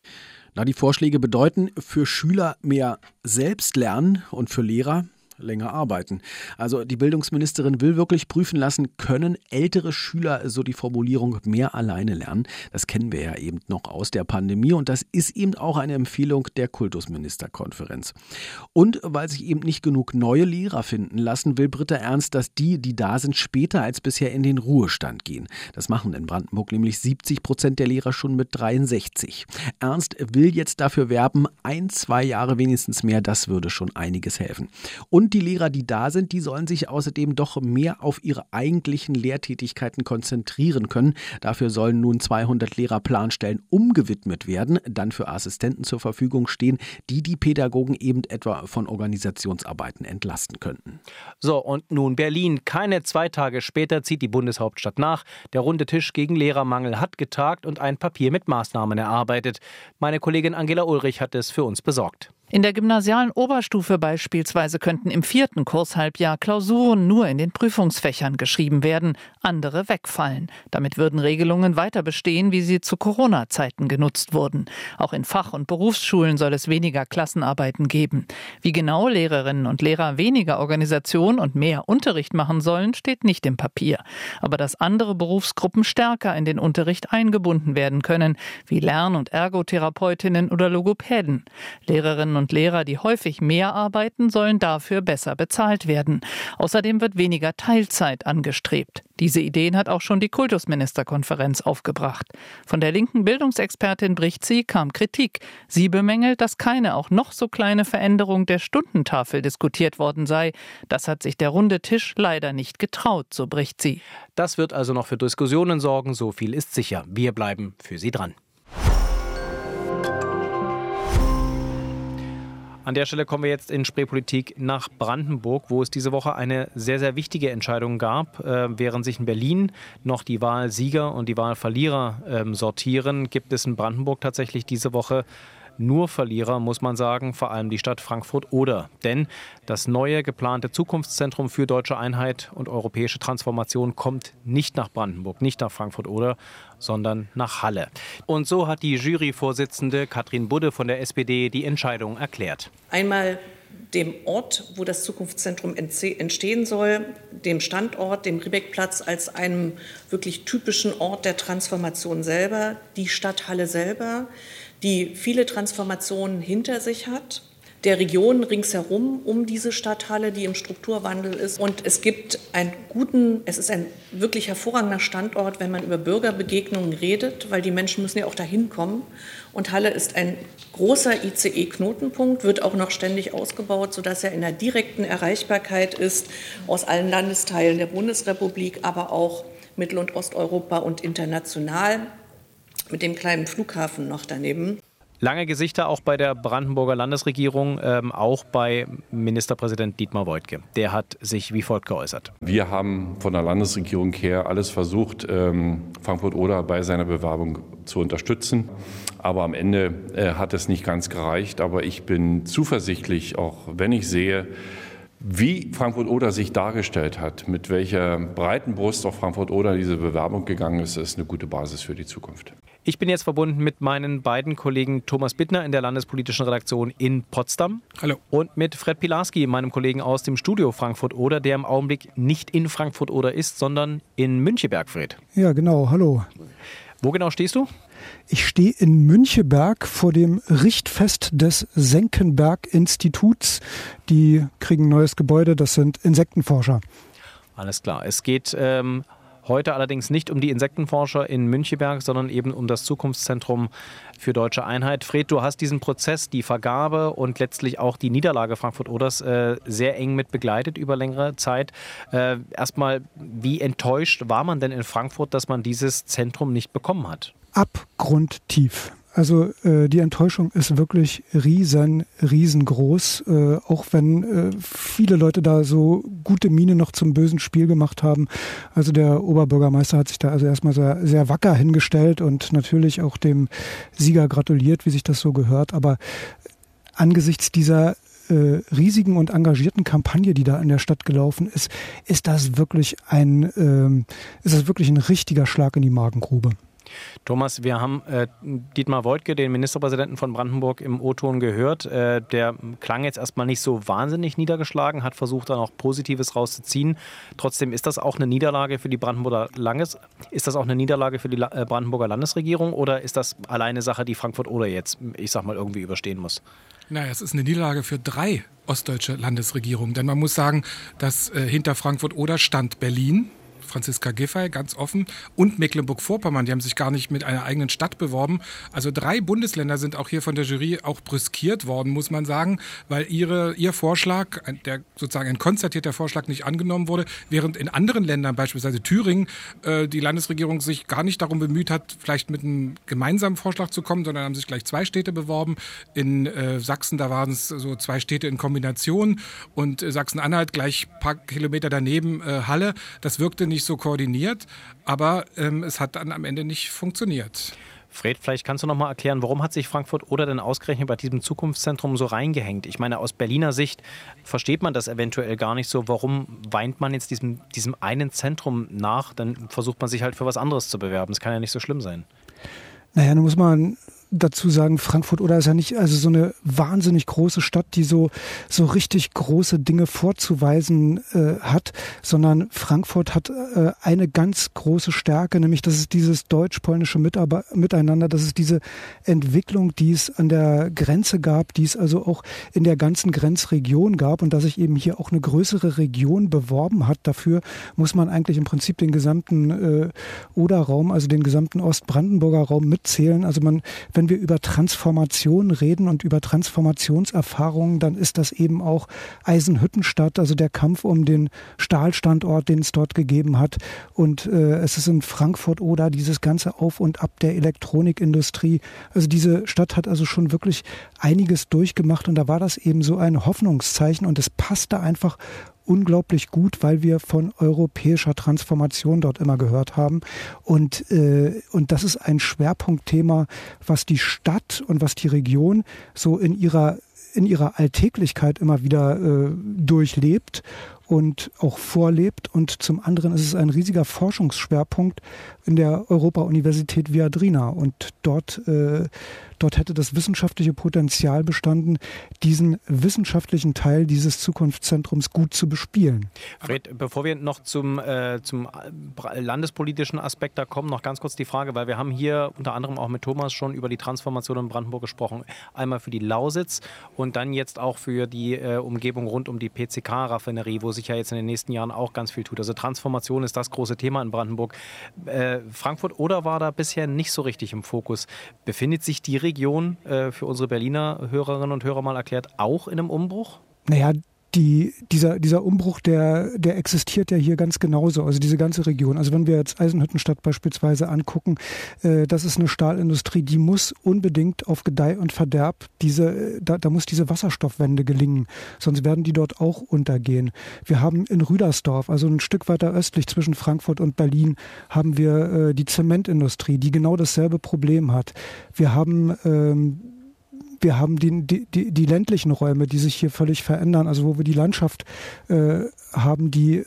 Na, die Vorschläge bedeuten für Schüler mehr Selbstlernen und für Lehrer länger arbeiten. Also die Bildungsministerin will wirklich prüfen lassen, können ältere Schüler, so die Formulierung, mehr alleine lernen. Das kennen wir ja eben noch aus der Pandemie und das ist eben auch eine Empfehlung der Kultusministerkonferenz. Und weil sich eben nicht genug neue Lehrer finden lassen, will Britta Ernst, dass die, die da sind, später als bisher in den Ruhestand gehen. Das machen in Brandenburg nämlich 70 Prozent der Lehrer schon mit 63. Ernst will jetzt dafür werben, ein, zwei Jahre wenigstens mehr, das würde schon einiges helfen. Und die Lehrer, die da sind, die sollen sich außerdem doch mehr auf ihre eigentlichen Lehrtätigkeiten konzentrieren können. Dafür sollen nun 200 Lehrerplanstellen umgewidmet werden, dann für Assistenten zur Verfügung stehen, die die Pädagogen eben etwa von Organisationsarbeiten entlasten könnten. So, und nun Berlin. Keine zwei Tage später zieht die Bundeshauptstadt nach. Der runde Tisch gegen Lehrermangel hat getagt und ein Papier mit Maßnahmen erarbeitet. Meine Kollegin Angela Ulrich hat es für uns besorgt. In der gymnasialen Oberstufe beispielsweise könnten im vierten Kurshalbjahr Klausuren nur in den Prüfungsfächern geschrieben werden, andere wegfallen. Damit würden Regelungen weiter bestehen, wie sie zu Corona-Zeiten genutzt wurden. Auch in Fach- und Berufsschulen soll es weniger Klassenarbeiten geben. Wie genau Lehrerinnen und Lehrer weniger Organisation und mehr Unterricht machen sollen, steht nicht im Papier. Aber dass andere Berufsgruppen stärker in den Unterricht eingebunden werden können, wie Lern- und Ergotherapeutinnen oder Logopäden. Lehrerinnen und und Lehrer, die häufig mehr arbeiten, sollen dafür besser bezahlt werden. Außerdem wird weniger Teilzeit angestrebt. Diese Ideen hat auch schon die Kultusministerkonferenz aufgebracht. Von der linken Bildungsexpertin Brichtzi kam Kritik. Sie bemängelt, dass keine auch noch so kleine Veränderung der Stundentafel diskutiert worden sei. Das hat sich der runde Tisch leider nicht getraut, so bricht sie. Das wird also noch für Diskussionen sorgen, so viel ist sicher. Wir bleiben für Sie dran. An der Stelle kommen wir jetzt in Spreepolitik nach Brandenburg, wo es diese Woche eine sehr, sehr wichtige Entscheidung gab. Äh, während sich in Berlin noch die Wahlsieger und die Wahlverlierer ähm, sortieren, gibt es in Brandenburg tatsächlich diese Woche nur Verlierer, muss man sagen, vor allem die Stadt Frankfurt-Oder. Denn das neue geplante Zukunftszentrum für deutsche Einheit und europäische Transformation kommt nicht nach Brandenburg, nicht nach Frankfurt-Oder, sondern nach Halle. Und so hat die Juryvorsitzende Katrin Budde von der SPD die Entscheidung erklärt. Einmal dem Ort, wo das Zukunftszentrum entstehen soll, dem Standort, dem Riebeckplatz als einem wirklich typischen Ort der Transformation selber, die Stadthalle selber, die viele Transformationen hinter sich hat, der Region ringsherum um diese Stadthalle, die im Strukturwandel ist. Und es gibt einen guten, es ist ein wirklich hervorragender Standort, wenn man über Bürgerbegegnungen redet, weil die Menschen müssen ja auch dahin kommen. Und Halle ist ein großer ICE-Knotenpunkt, wird auch noch ständig ausgebaut, sodass er in der direkten Erreichbarkeit ist aus allen Landesteilen der Bundesrepublik, aber auch Mittel- und Osteuropa und international mit dem kleinen Flughafen noch daneben. Lange Gesichter auch bei der Brandenburger Landesregierung, ähm, auch bei Ministerpräsident Dietmar Woidke. Der hat sich wie folgt geäußert. Wir haben von der Landesregierung her alles versucht, ähm, Frankfurt-Oder bei seiner Bewerbung zu unterstützen. Aber am Ende äh, hat es nicht ganz gereicht. Aber ich bin zuversichtlich, auch wenn ich sehe, wie Frankfurt-Oder sich dargestellt hat, mit welcher breiten Brust auf Frankfurt-Oder diese Bewerbung gegangen ist, ist eine gute Basis für die Zukunft. Ich bin jetzt verbunden mit meinen beiden Kollegen Thomas Bittner in der landespolitischen Redaktion in Potsdam. Hallo. Und mit Fred Pilarski, meinem Kollegen aus dem Studio Frankfurt-Oder, der im Augenblick nicht in Frankfurt-Oder ist, sondern in Müncheberg, Fred. Ja, genau. Hallo. Wo genau stehst du? Ich stehe in Müncheberg vor dem Richtfest des Senckenberg-Instituts. Die kriegen ein neues Gebäude, das sind Insektenforscher. Alles klar. Es geht ähm, Heute allerdings nicht um die Insektenforscher in Müncheberg, sondern eben um das Zukunftszentrum für deutsche Einheit. Fred, du hast diesen Prozess, die Vergabe und letztlich auch die Niederlage Frankfurt-Oders äh, sehr eng mit begleitet über längere Zeit. Äh, erstmal, wie enttäuscht war man denn in Frankfurt, dass man dieses Zentrum nicht bekommen hat? Abgrundtief. Also äh, die Enttäuschung ist wirklich riesen, riesengroß, äh, auch wenn äh, viele Leute da so gute Miene noch zum bösen Spiel gemacht haben. Also der Oberbürgermeister hat sich da also erstmal sehr, sehr wacker hingestellt und natürlich auch dem Sieger gratuliert, wie sich das so gehört. Aber angesichts dieser äh, riesigen und engagierten Kampagne, die da in der Stadt gelaufen ist, ist das wirklich ein, ähm, ist das wirklich ein richtiger Schlag in die Magengrube. Thomas, wir haben äh, Dietmar Woidke, den Ministerpräsidenten von Brandenburg, im O-Ton gehört. Äh, der klang jetzt erstmal nicht so wahnsinnig niedergeschlagen, hat versucht, da noch Positives rauszuziehen. Trotzdem ist das auch eine Niederlage für die Brandenburger Landes ist das auch eine Niederlage für die La äh, Brandenburger Landesregierung oder ist das alleine Sache, die Frankfurt oder jetzt, ich sag mal, irgendwie überstehen muss? Naja, es ist eine Niederlage für drei ostdeutsche Landesregierungen. Denn man muss sagen, dass äh, hinter Frankfurt oder stand Berlin, Franziska Giffey, ganz offen, und Mecklenburg-Vorpommern. Die haben sich gar nicht mit einer eigenen Stadt beworben. Also drei Bundesländer sind auch hier von der Jury auch brüskiert worden, muss man sagen, weil ihre, ihr Vorschlag, der sozusagen ein konzertierter Vorschlag nicht angenommen wurde, während in anderen Ländern, beispielsweise Thüringen, äh, die Landesregierung sich gar nicht darum bemüht hat, vielleicht mit einem gemeinsamen Vorschlag zu kommen, sondern haben sich gleich zwei Städte beworben. In äh, Sachsen, da waren es so zwei Städte in Kombination und äh, Sachsen-Anhalt gleich ein paar Kilometer daneben Halle. Das wirkte nicht so koordiniert, aber ähm, es hat dann am Ende nicht funktioniert. Fred, vielleicht kannst du noch mal erklären, warum hat sich Frankfurt oder denn ausgerechnet bei diesem Zukunftszentrum so reingehängt? Ich meine, aus Berliner Sicht versteht man das eventuell gar nicht so. Warum weint man jetzt diesem, diesem einen Zentrum nach? Dann versucht man sich halt für was anderes zu bewerben. Das kann ja nicht so schlimm sein. Naja, nun muss man dazu sagen, Frankfurt oder ist ja nicht also so eine wahnsinnig große Stadt, die so so richtig große Dinge vorzuweisen äh, hat, sondern Frankfurt hat äh, eine ganz große Stärke, nämlich das ist dieses deutsch-polnische Miteinander, das ist diese Entwicklung, die es an der Grenze gab, die es also auch in der ganzen Grenzregion gab und dass sich eben hier auch eine größere Region beworben hat. Dafür muss man eigentlich im Prinzip den gesamten äh, Oder-Raum, also den gesamten Ostbrandenburger Raum mitzählen. Also man, wenn wenn wir über Transformation reden und über Transformationserfahrungen, dann ist das eben auch Eisenhüttenstadt, also der Kampf um den Stahlstandort, den es dort gegeben hat. Und äh, es ist in Frankfurt oder dieses ganze Auf und Ab der Elektronikindustrie. Also diese Stadt hat also schon wirklich einiges durchgemacht und da war das eben so ein Hoffnungszeichen und es passte einfach unglaublich gut, weil wir von europäischer Transformation dort immer gehört haben. Und, äh, und das ist ein Schwerpunktthema, was die Stadt und was die Region so in ihrer in ihrer Alltäglichkeit immer wieder äh, durchlebt und auch vorlebt. Und zum anderen ist es ein riesiger Forschungsschwerpunkt in der Europa-Universität Viadrina. Und dort, äh, dort hätte das wissenschaftliche Potenzial bestanden, diesen wissenschaftlichen Teil dieses Zukunftszentrums gut zu bespielen. Fred, bevor wir noch zum, äh, zum landespolitischen Aspekt da kommen, noch ganz kurz die Frage, weil wir haben hier unter anderem auch mit Thomas schon über die Transformation in Brandenburg gesprochen. Einmal für die Lausitz und dann jetzt auch für die äh, Umgebung rund um die PCK-Raffinerie, wo sich ja jetzt in den nächsten Jahren auch ganz viel tut. Also Transformation ist das große Thema in Brandenburg. Äh, Frankfurt oder war da bisher nicht so richtig im Fokus? Befindet sich die Region äh, für unsere Berliner Hörerinnen und Hörer mal erklärt auch in einem Umbruch? Naja, die, dieser, dieser Umbruch, der, der existiert ja hier ganz genauso, also diese ganze Region. Also wenn wir jetzt Eisenhüttenstadt beispielsweise angucken, äh, das ist eine Stahlindustrie, die muss unbedingt auf Gedeih und Verderb, diese, da, da muss diese Wasserstoffwende gelingen, sonst werden die dort auch untergehen. Wir haben in Rüdersdorf, also ein Stück weiter östlich zwischen Frankfurt und Berlin, haben wir äh, die Zementindustrie, die genau dasselbe Problem hat. Wir haben ähm, wir haben die, die, die, die ländlichen Räume, die sich hier völlig verändern, also wo wir die Landschaft äh, haben, die,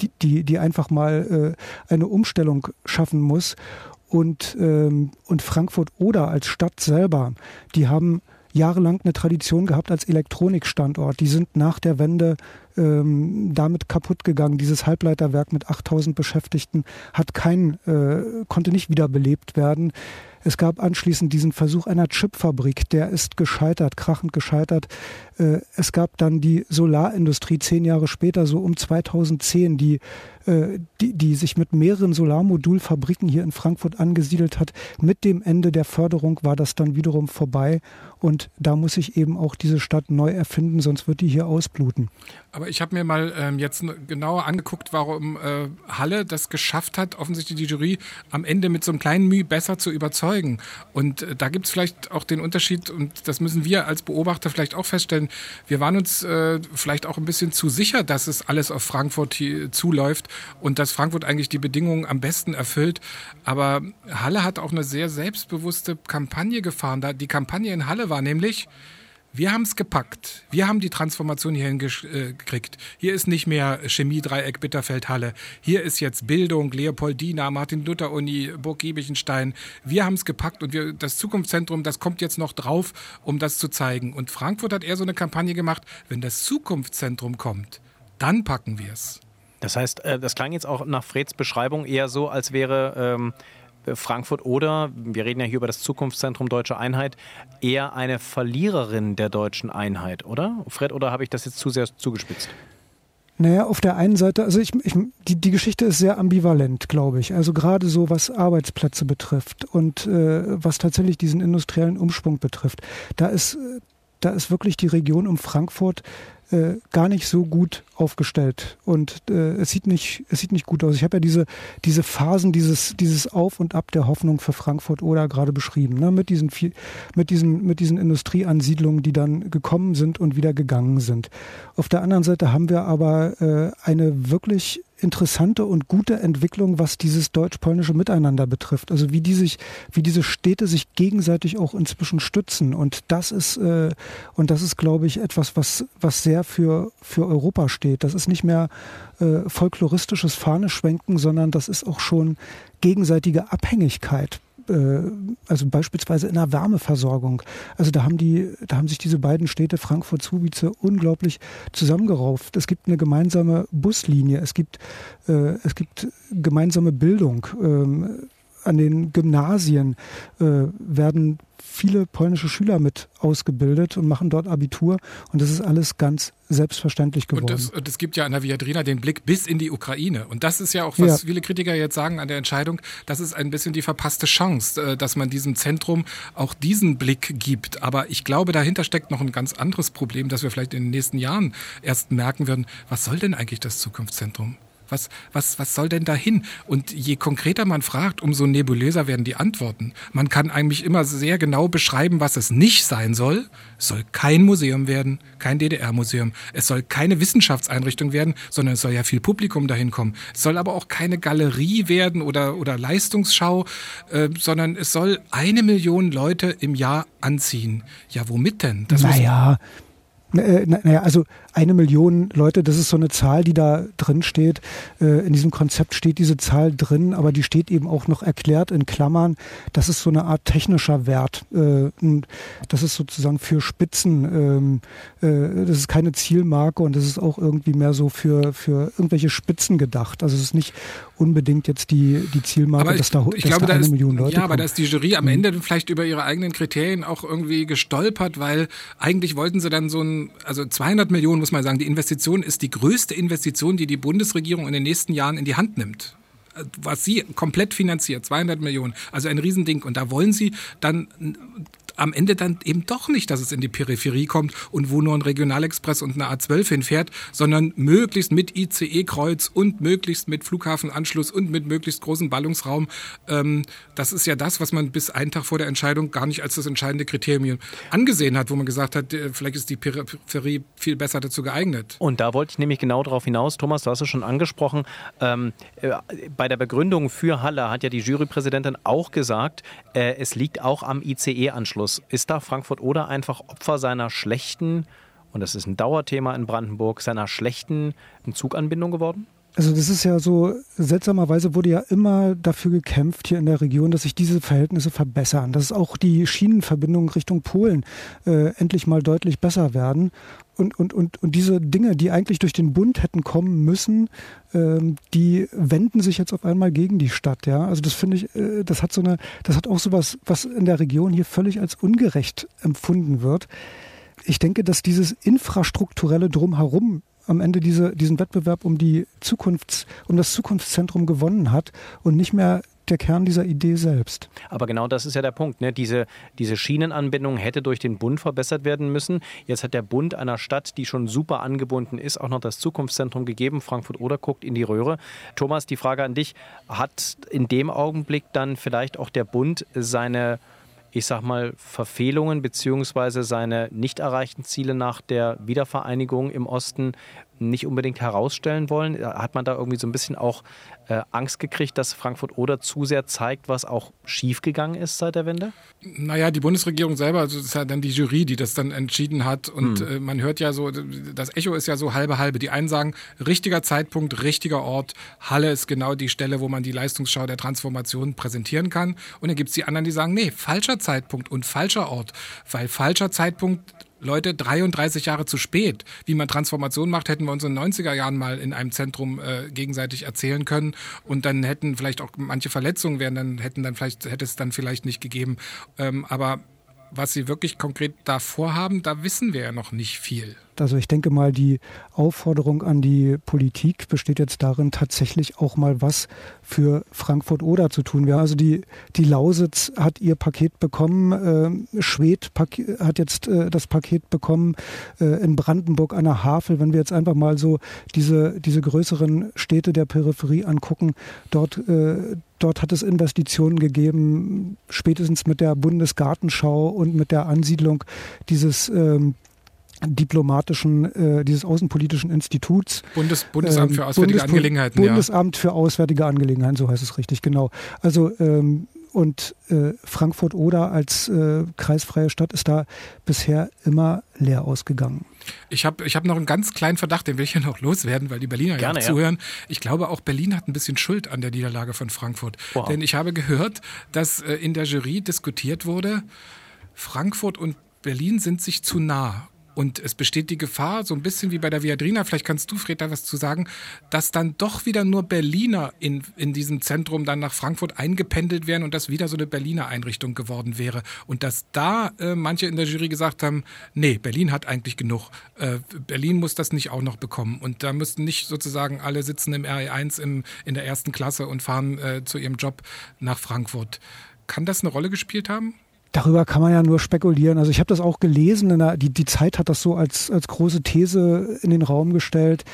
die, die, die einfach mal äh, eine Umstellung schaffen muss. Und, ähm, und Frankfurt oder als Stadt selber, die haben jahrelang eine Tradition gehabt als Elektronikstandort. Die sind nach der Wende ähm, damit kaputt gegangen. Dieses Halbleiterwerk mit 8000 Beschäftigten hat kein, äh, konnte nicht wiederbelebt werden. Es gab anschließend diesen Versuch einer Chipfabrik, der ist gescheitert, krachend gescheitert. Äh, es gab dann die Solarindustrie zehn Jahre später, so um 2010, die äh, die, die sich mit mehreren Solarmodulfabriken hier in Frankfurt angesiedelt hat. Mit dem Ende der Förderung war das dann wiederum vorbei und da muss sich eben auch diese Stadt neu erfinden, sonst wird die hier ausbluten. Aber ich habe mir mal ähm, jetzt genauer angeguckt, warum äh, Halle das geschafft hat, offensichtlich die Jury am Ende mit so einem kleinen Mühe besser zu überzeugen. Und äh, da gibt es vielleicht auch den Unterschied, und das müssen wir als Beobachter vielleicht auch feststellen, wir waren uns äh, vielleicht auch ein bisschen zu sicher, dass es alles auf Frankfurt zuläuft und dass Frankfurt eigentlich die Bedingungen am besten erfüllt. Aber Halle hat auch eine sehr selbstbewusste Kampagne gefahren. Die Kampagne in Halle war nämlich, wir haben es gepackt. Wir haben die Transformation hier hingekriegt. Hier ist nicht mehr Chemie-Dreieck Bitterfeld-Halle. Hier ist jetzt Bildung, Leopoldina, Martin-Luther-Uni, Burg Giebichenstein. Wir haben es gepackt und wir, das Zukunftszentrum, das kommt jetzt noch drauf, um das zu zeigen. Und Frankfurt hat eher so eine Kampagne gemacht, wenn das Zukunftszentrum kommt, dann packen wir es. Das heißt, äh, das klang jetzt auch nach Freds Beschreibung eher so, als wäre ähm, Frankfurt oder, wir reden ja hier über das Zukunftszentrum Deutsche Einheit, eher eine Verliererin der deutschen Einheit, oder? Fred, oder habe ich das jetzt zu sehr zugespitzt? Naja, auf der einen Seite, also ich, ich, die, die Geschichte ist sehr ambivalent, glaube ich. Also gerade so, was Arbeitsplätze betrifft und äh, was tatsächlich diesen industriellen Umschwung betrifft. Da ist, da ist wirklich die Region um Frankfurt äh, gar nicht so gut aufgestellt und äh, es sieht nicht es sieht nicht gut aus. Ich habe ja diese diese Phasen dieses dieses Auf und Ab der Hoffnung für Frankfurt oder gerade beschrieben, ne? mit diesen mit diesen mit diesen Industrieansiedlungen, die dann gekommen sind und wieder gegangen sind. Auf der anderen Seite haben wir aber äh, eine wirklich interessante und gute Entwicklung, was dieses deutsch-polnische Miteinander betrifft. Also wie die sich, wie diese Städte sich gegenseitig auch inzwischen stützen. Und das ist äh, und das ist, glaube ich, etwas, was was sehr für für Europa steht. Das ist nicht mehr äh, folkloristisches Fahneschwenken, sondern das ist auch schon gegenseitige Abhängigkeit äh, also beispielsweise in der Wärmeversorgung. Also da haben die, da haben sich diese beiden Städte Frankfurt Subice unglaublich zusammengerauft. Es gibt eine gemeinsame Buslinie, es gibt, äh, es gibt gemeinsame Bildung. Ähm, an den Gymnasien äh, werden viele polnische Schüler mit ausgebildet und machen dort Abitur. Und das ist alles ganz selbstverständlich geworden. Und, es gibt ja an der Viadrina den Blick bis in die Ukraine. Und das ist ja auch, was ja. viele Kritiker jetzt sagen an der Entscheidung, das ist ein bisschen die verpasste Chance, äh, dass man diesem Zentrum auch diesen Blick gibt. Aber ich glaube, dahinter steckt noch ein ganz anderes Problem, das wir vielleicht in den nächsten Jahren erst merken werden. Was soll denn eigentlich das Zukunftszentrum? Was, was, was soll denn dahin? Und je konkreter man fragt, umso nebulöser werden die Antworten. Man kann eigentlich immer sehr genau beschreiben, was es nicht sein soll. Es soll kein Museum werden, kein DDR-Museum. Es soll keine Wissenschaftseinrichtung werden, sondern es soll ja viel Publikum dahin kommen. Es soll aber auch keine Galerie werden oder, oder Leistungsschau, äh, sondern es soll eine Million Leute im Jahr anziehen. Ja, womit denn? Das naja, naja, also eine Million Leute, das ist so eine Zahl, die da drin steht. Äh, in diesem Konzept steht diese Zahl drin, aber die steht eben auch noch erklärt in Klammern. Das ist so eine Art technischer Wert. Äh, das ist sozusagen für Spitzen. Ähm, äh, das ist keine Zielmarke und das ist auch irgendwie mehr so für, für irgendwelche Spitzen gedacht. Also es ist nicht unbedingt jetzt die, die Zielmarke, aber dass da, ich dass glaube, da eine ist, Million Leute Ja, aber kommen. da ist die Jury am mhm. Ende vielleicht über ihre eigenen Kriterien auch irgendwie gestolpert, weil eigentlich wollten sie dann so ein, also 200 Millionen muss man sagen, die Investition ist die größte Investition, die die Bundesregierung in den nächsten Jahren in die Hand nimmt was sie komplett finanziert, 200 Millionen, also ein Riesending. Und da wollen sie dann am Ende dann eben doch nicht, dass es in die Peripherie kommt und wo nur ein Regionalexpress und eine A12 hinfährt, sondern möglichst mit ICE-Kreuz und möglichst mit Flughafenanschluss und mit möglichst großem Ballungsraum. Ähm, das ist ja das, was man bis einen Tag vor der Entscheidung gar nicht als das entscheidende Kriterium angesehen hat, wo man gesagt hat, äh, vielleicht ist die Peripherie viel besser dazu geeignet. Und da wollte ich nämlich genau darauf hinaus, Thomas, du hast es schon angesprochen, ähm, äh, bei der Begründung für Halle hat ja die Jurypräsidentin auch gesagt, äh, es liegt auch am ICE-Anschluss. Ist da Frankfurt oder einfach Opfer seiner schlechten, und das ist ein Dauerthema in Brandenburg, seiner schlechten Zuganbindung geworden? Also das ist ja so, seltsamerweise wurde ja immer dafür gekämpft hier in der Region, dass sich diese Verhältnisse verbessern, dass auch die Schienenverbindungen Richtung Polen äh, endlich mal deutlich besser werden. Und, und, und, und diese Dinge, die eigentlich durch den Bund hätten kommen müssen, ähm, die wenden sich jetzt auf einmal gegen die Stadt. Ja, also das finde ich, äh, das hat so eine, das hat auch sowas, was in der Region hier völlig als ungerecht empfunden wird. Ich denke, dass dieses infrastrukturelle Drumherum am Ende diese, diesen Wettbewerb um die Zukunfts, um das Zukunftszentrum gewonnen hat und nicht mehr der Kern dieser Idee selbst. Aber genau das ist ja der Punkt. Ne? Diese, diese Schienenanbindung hätte durch den Bund verbessert werden müssen. Jetzt hat der Bund einer Stadt, die schon super angebunden ist, auch noch das Zukunftszentrum gegeben. Frankfurt-Oder guckt in die Röhre. Thomas, die Frage an dich. Hat in dem Augenblick dann vielleicht auch der Bund seine ich sag mal, Verfehlungen bzw. seine nicht erreichten Ziele nach der Wiedervereinigung im Osten nicht unbedingt herausstellen wollen? Hat man da irgendwie so ein bisschen auch äh, Angst gekriegt, dass Frankfurt oder zu sehr zeigt, was auch schiefgegangen ist seit der Wende? Naja, die Bundesregierung selber, also das ist ja dann die Jury, die das dann entschieden hat. Und hm. äh, man hört ja so, das Echo ist ja so halbe halbe. Die einen sagen, richtiger Zeitpunkt, richtiger Ort. Halle ist genau die Stelle, wo man die Leistungsschau der Transformation präsentieren kann. Und dann gibt es die anderen, die sagen, nee, falscher Zeitpunkt und falscher Ort. Weil falscher Zeitpunkt Leute, 33 Jahre zu spät. Wie man Transformation macht, hätten wir uns in den 90er Jahren mal in einem Zentrum äh, gegenseitig erzählen können. Und dann hätten vielleicht auch manche Verletzungen wären, dann hätten dann vielleicht, hätte es dann vielleicht nicht gegeben. Ähm, aber was sie wirklich konkret da vorhaben, da wissen wir ja noch nicht viel. Also ich denke mal, die Aufforderung an die Politik besteht jetzt darin, tatsächlich auch mal was für Frankfurt-Oder zu tun. Ja, also die, die Lausitz hat ihr Paket bekommen, äh, Schwedt hat jetzt äh, das Paket bekommen, äh, in Brandenburg an der Havel. Wenn wir jetzt einfach mal so diese, diese größeren Städte der Peripherie angucken, dort, äh, dort hat es Investitionen gegeben, spätestens mit der Bundesgartenschau und mit der Ansiedlung dieses ähm, diplomatischen, äh, dieses außenpolitischen Instituts. Bundes, Bundesamt für ähm, Auswärtige Bundes Angelegenheiten. Bundesamt ja. für Auswärtige Angelegenheiten, so heißt es richtig, genau. Also ähm, und äh, Frankfurt-Oder als äh, kreisfreie Stadt ist da bisher immer leer ausgegangen. Ich habe ich hab noch einen ganz kleinen Verdacht, den will ich ja noch loswerden, weil die Berliner Gerne, ja zuhören. Ich glaube, auch Berlin hat ein bisschen Schuld an der Niederlage von Frankfurt. Wow. Denn ich habe gehört, dass äh, in der Jury diskutiert wurde, Frankfurt und Berlin sind sich zu nah. Und es besteht die Gefahr, so ein bisschen wie bei der Viadrina, vielleicht kannst du, Fred, da was zu sagen, dass dann doch wieder nur Berliner in, in diesem Zentrum dann nach Frankfurt eingependelt wären und das wieder so eine Berliner Einrichtung geworden wäre. Und dass da äh, manche in der Jury gesagt haben, nee, Berlin hat eigentlich genug. Äh, Berlin muss das nicht auch noch bekommen. Und da müssten nicht sozusagen alle sitzen im RE1 im, in der ersten Klasse und fahren äh, zu ihrem Job nach Frankfurt. Kann das eine Rolle gespielt haben? Darüber kann man ja nur spekulieren. Also ich habe das auch gelesen, der, die, die Zeit hat das so als, als große These in den Raum gestellt.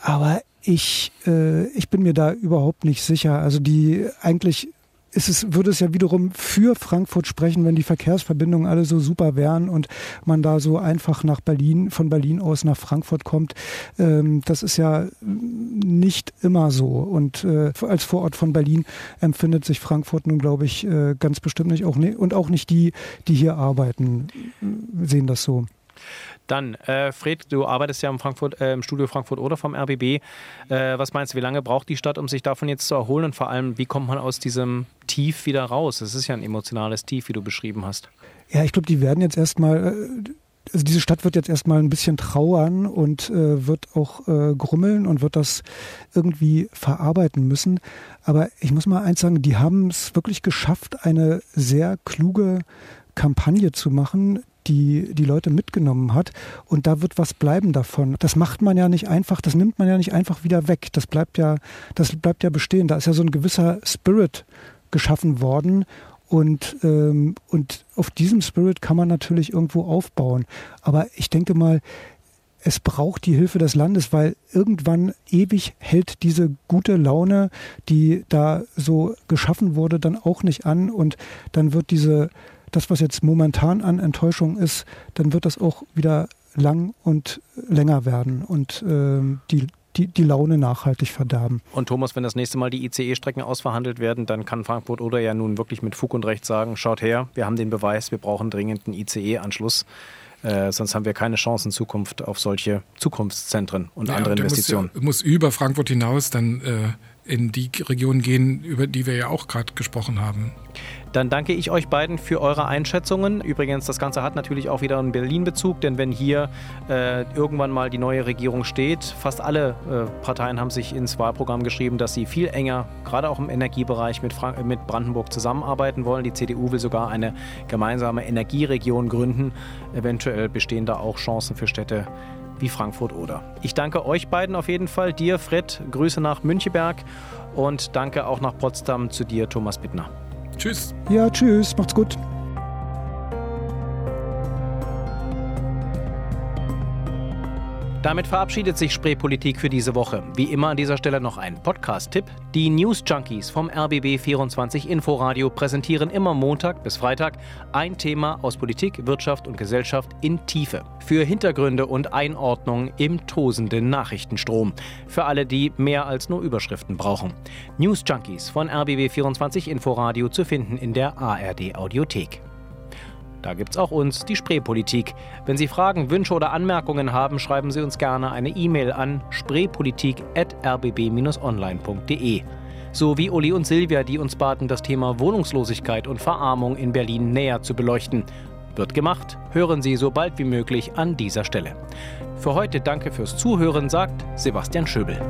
Aber ich, äh, ich bin mir da überhaupt nicht sicher. Also die eigentlich ist es, würde es ja wiederum für Frankfurt sprechen, wenn die Verkehrsverbindungen alle so super wären und man da so einfach nach Berlin, von Berlin aus nach Frankfurt kommt. Ähm, das ist ja nicht immer so. Und äh, als Vorort von Berlin empfindet sich Frankfurt nun, glaube ich, äh, ganz bestimmt nicht auch ne und auch nicht die, die hier arbeiten, sehen das so. Dann, äh, Fred, du arbeitest ja im, Frankfurt, äh, im Studio Frankfurt oder vom RBB. Äh, was meinst du, wie lange braucht die Stadt, um sich davon jetzt zu erholen? Und vor allem, wie kommt man aus diesem Tief wieder raus? Es ist ja ein emotionales Tief, wie du beschrieben hast. Ja, ich glaube, die werden jetzt erstmal, äh, also diese Stadt wird jetzt erstmal ein bisschen trauern und äh, wird auch äh, grummeln und wird das irgendwie verarbeiten müssen. Aber ich muss mal eins sagen, die haben es wirklich geschafft, eine sehr kluge Kampagne zu machen, die die Leute mitgenommen hat. Und da wird was bleiben davon. Das macht man ja nicht einfach, das nimmt man ja nicht einfach wieder weg. Das bleibt ja, das bleibt ja bestehen. Da ist ja so ein gewisser Spirit geschaffen worden. Und, ähm, und auf diesem Spirit kann man natürlich irgendwo aufbauen. Aber ich denke mal, es braucht die Hilfe des Landes, weil irgendwann ewig hält diese gute Laune, die da so geschaffen wurde, dann auch nicht an. Und dann wird diese das, was jetzt momentan an Enttäuschung ist, dann wird das auch wieder lang und länger werden und äh, die, die, die Laune nachhaltig verderben. Und Thomas, wenn das nächste Mal die ICE-Strecken ausverhandelt werden, dann kann Frankfurt oder ja nun wirklich mit Fug und Recht sagen, schaut her, wir haben den Beweis, wir brauchen dringend einen ICE-Anschluss. Äh, sonst haben wir keine Chance in Zukunft auf solche Zukunftszentren und ja, andere und Investitionen. Muss, muss über Frankfurt hinaus dann äh, in die Region gehen, über die wir ja auch gerade gesprochen haben. Dann danke ich euch beiden für eure Einschätzungen. Übrigens, das Ganze hat natürlich auch wieder einen Berlin-Bezug, denn wenn hier äh, irgendwann mal die neue Regierung steht, fast alle äh, Parteien haben sich ins Wahlprogramm geschrieben, dass sie viel enger, gerade auch im Energiebereich, mit, Frank mit Brandenburg zusammenarbeiten wollen. Die CDU will sogar eine gemeinsame Energieregion gründen. Eventuell bestehen da auch Chancen für Städte wie Frankfurt-Oder. Ich danke euch beiden auf jeden Fall. Dir, Fred, Grüße nach Müncheberg und danke auch nach Potsdam zu dir, Thomas Bittner. Tschüss. Ja, tschüss. Macht's gut. Damit verabschiedet sich Spreepolitik für diese Woche. Wie immer an dieser Stelle noch ein Podcast-Tipp. Die News Junkies vom RBB 24 Inforadio präsentieren immer Montag bis Freitag ein Thema aus Politik, Wirtschaft und Gesellschaft in Tiefe. Für Hintergründe und Einordnung im tosenden Nachrichtenstrom. Für alle, die mehr als nur Überschriften brauchen. News Junkies von RBB 24 Inforadio zu finden in der ARD Audiothek. Da gibt's auch uns, die Spreepolitik. Wenn Sie Fragen, Wünsche oder Anmerkungen haben, schreiben Sie uns gerne eine E-Mail an spreepolitik.rbb-online.de. So wie Uli und Silvia, die uns baten, das Thema Wohnungslosigkeit und Verarmung in Berlin näher zu beleuchten. Wird gemacht, hören Sie so bald wie möglich an dieser Stelle. Für heute danke fürs Zuhören, sagt Sebastian Schöbel.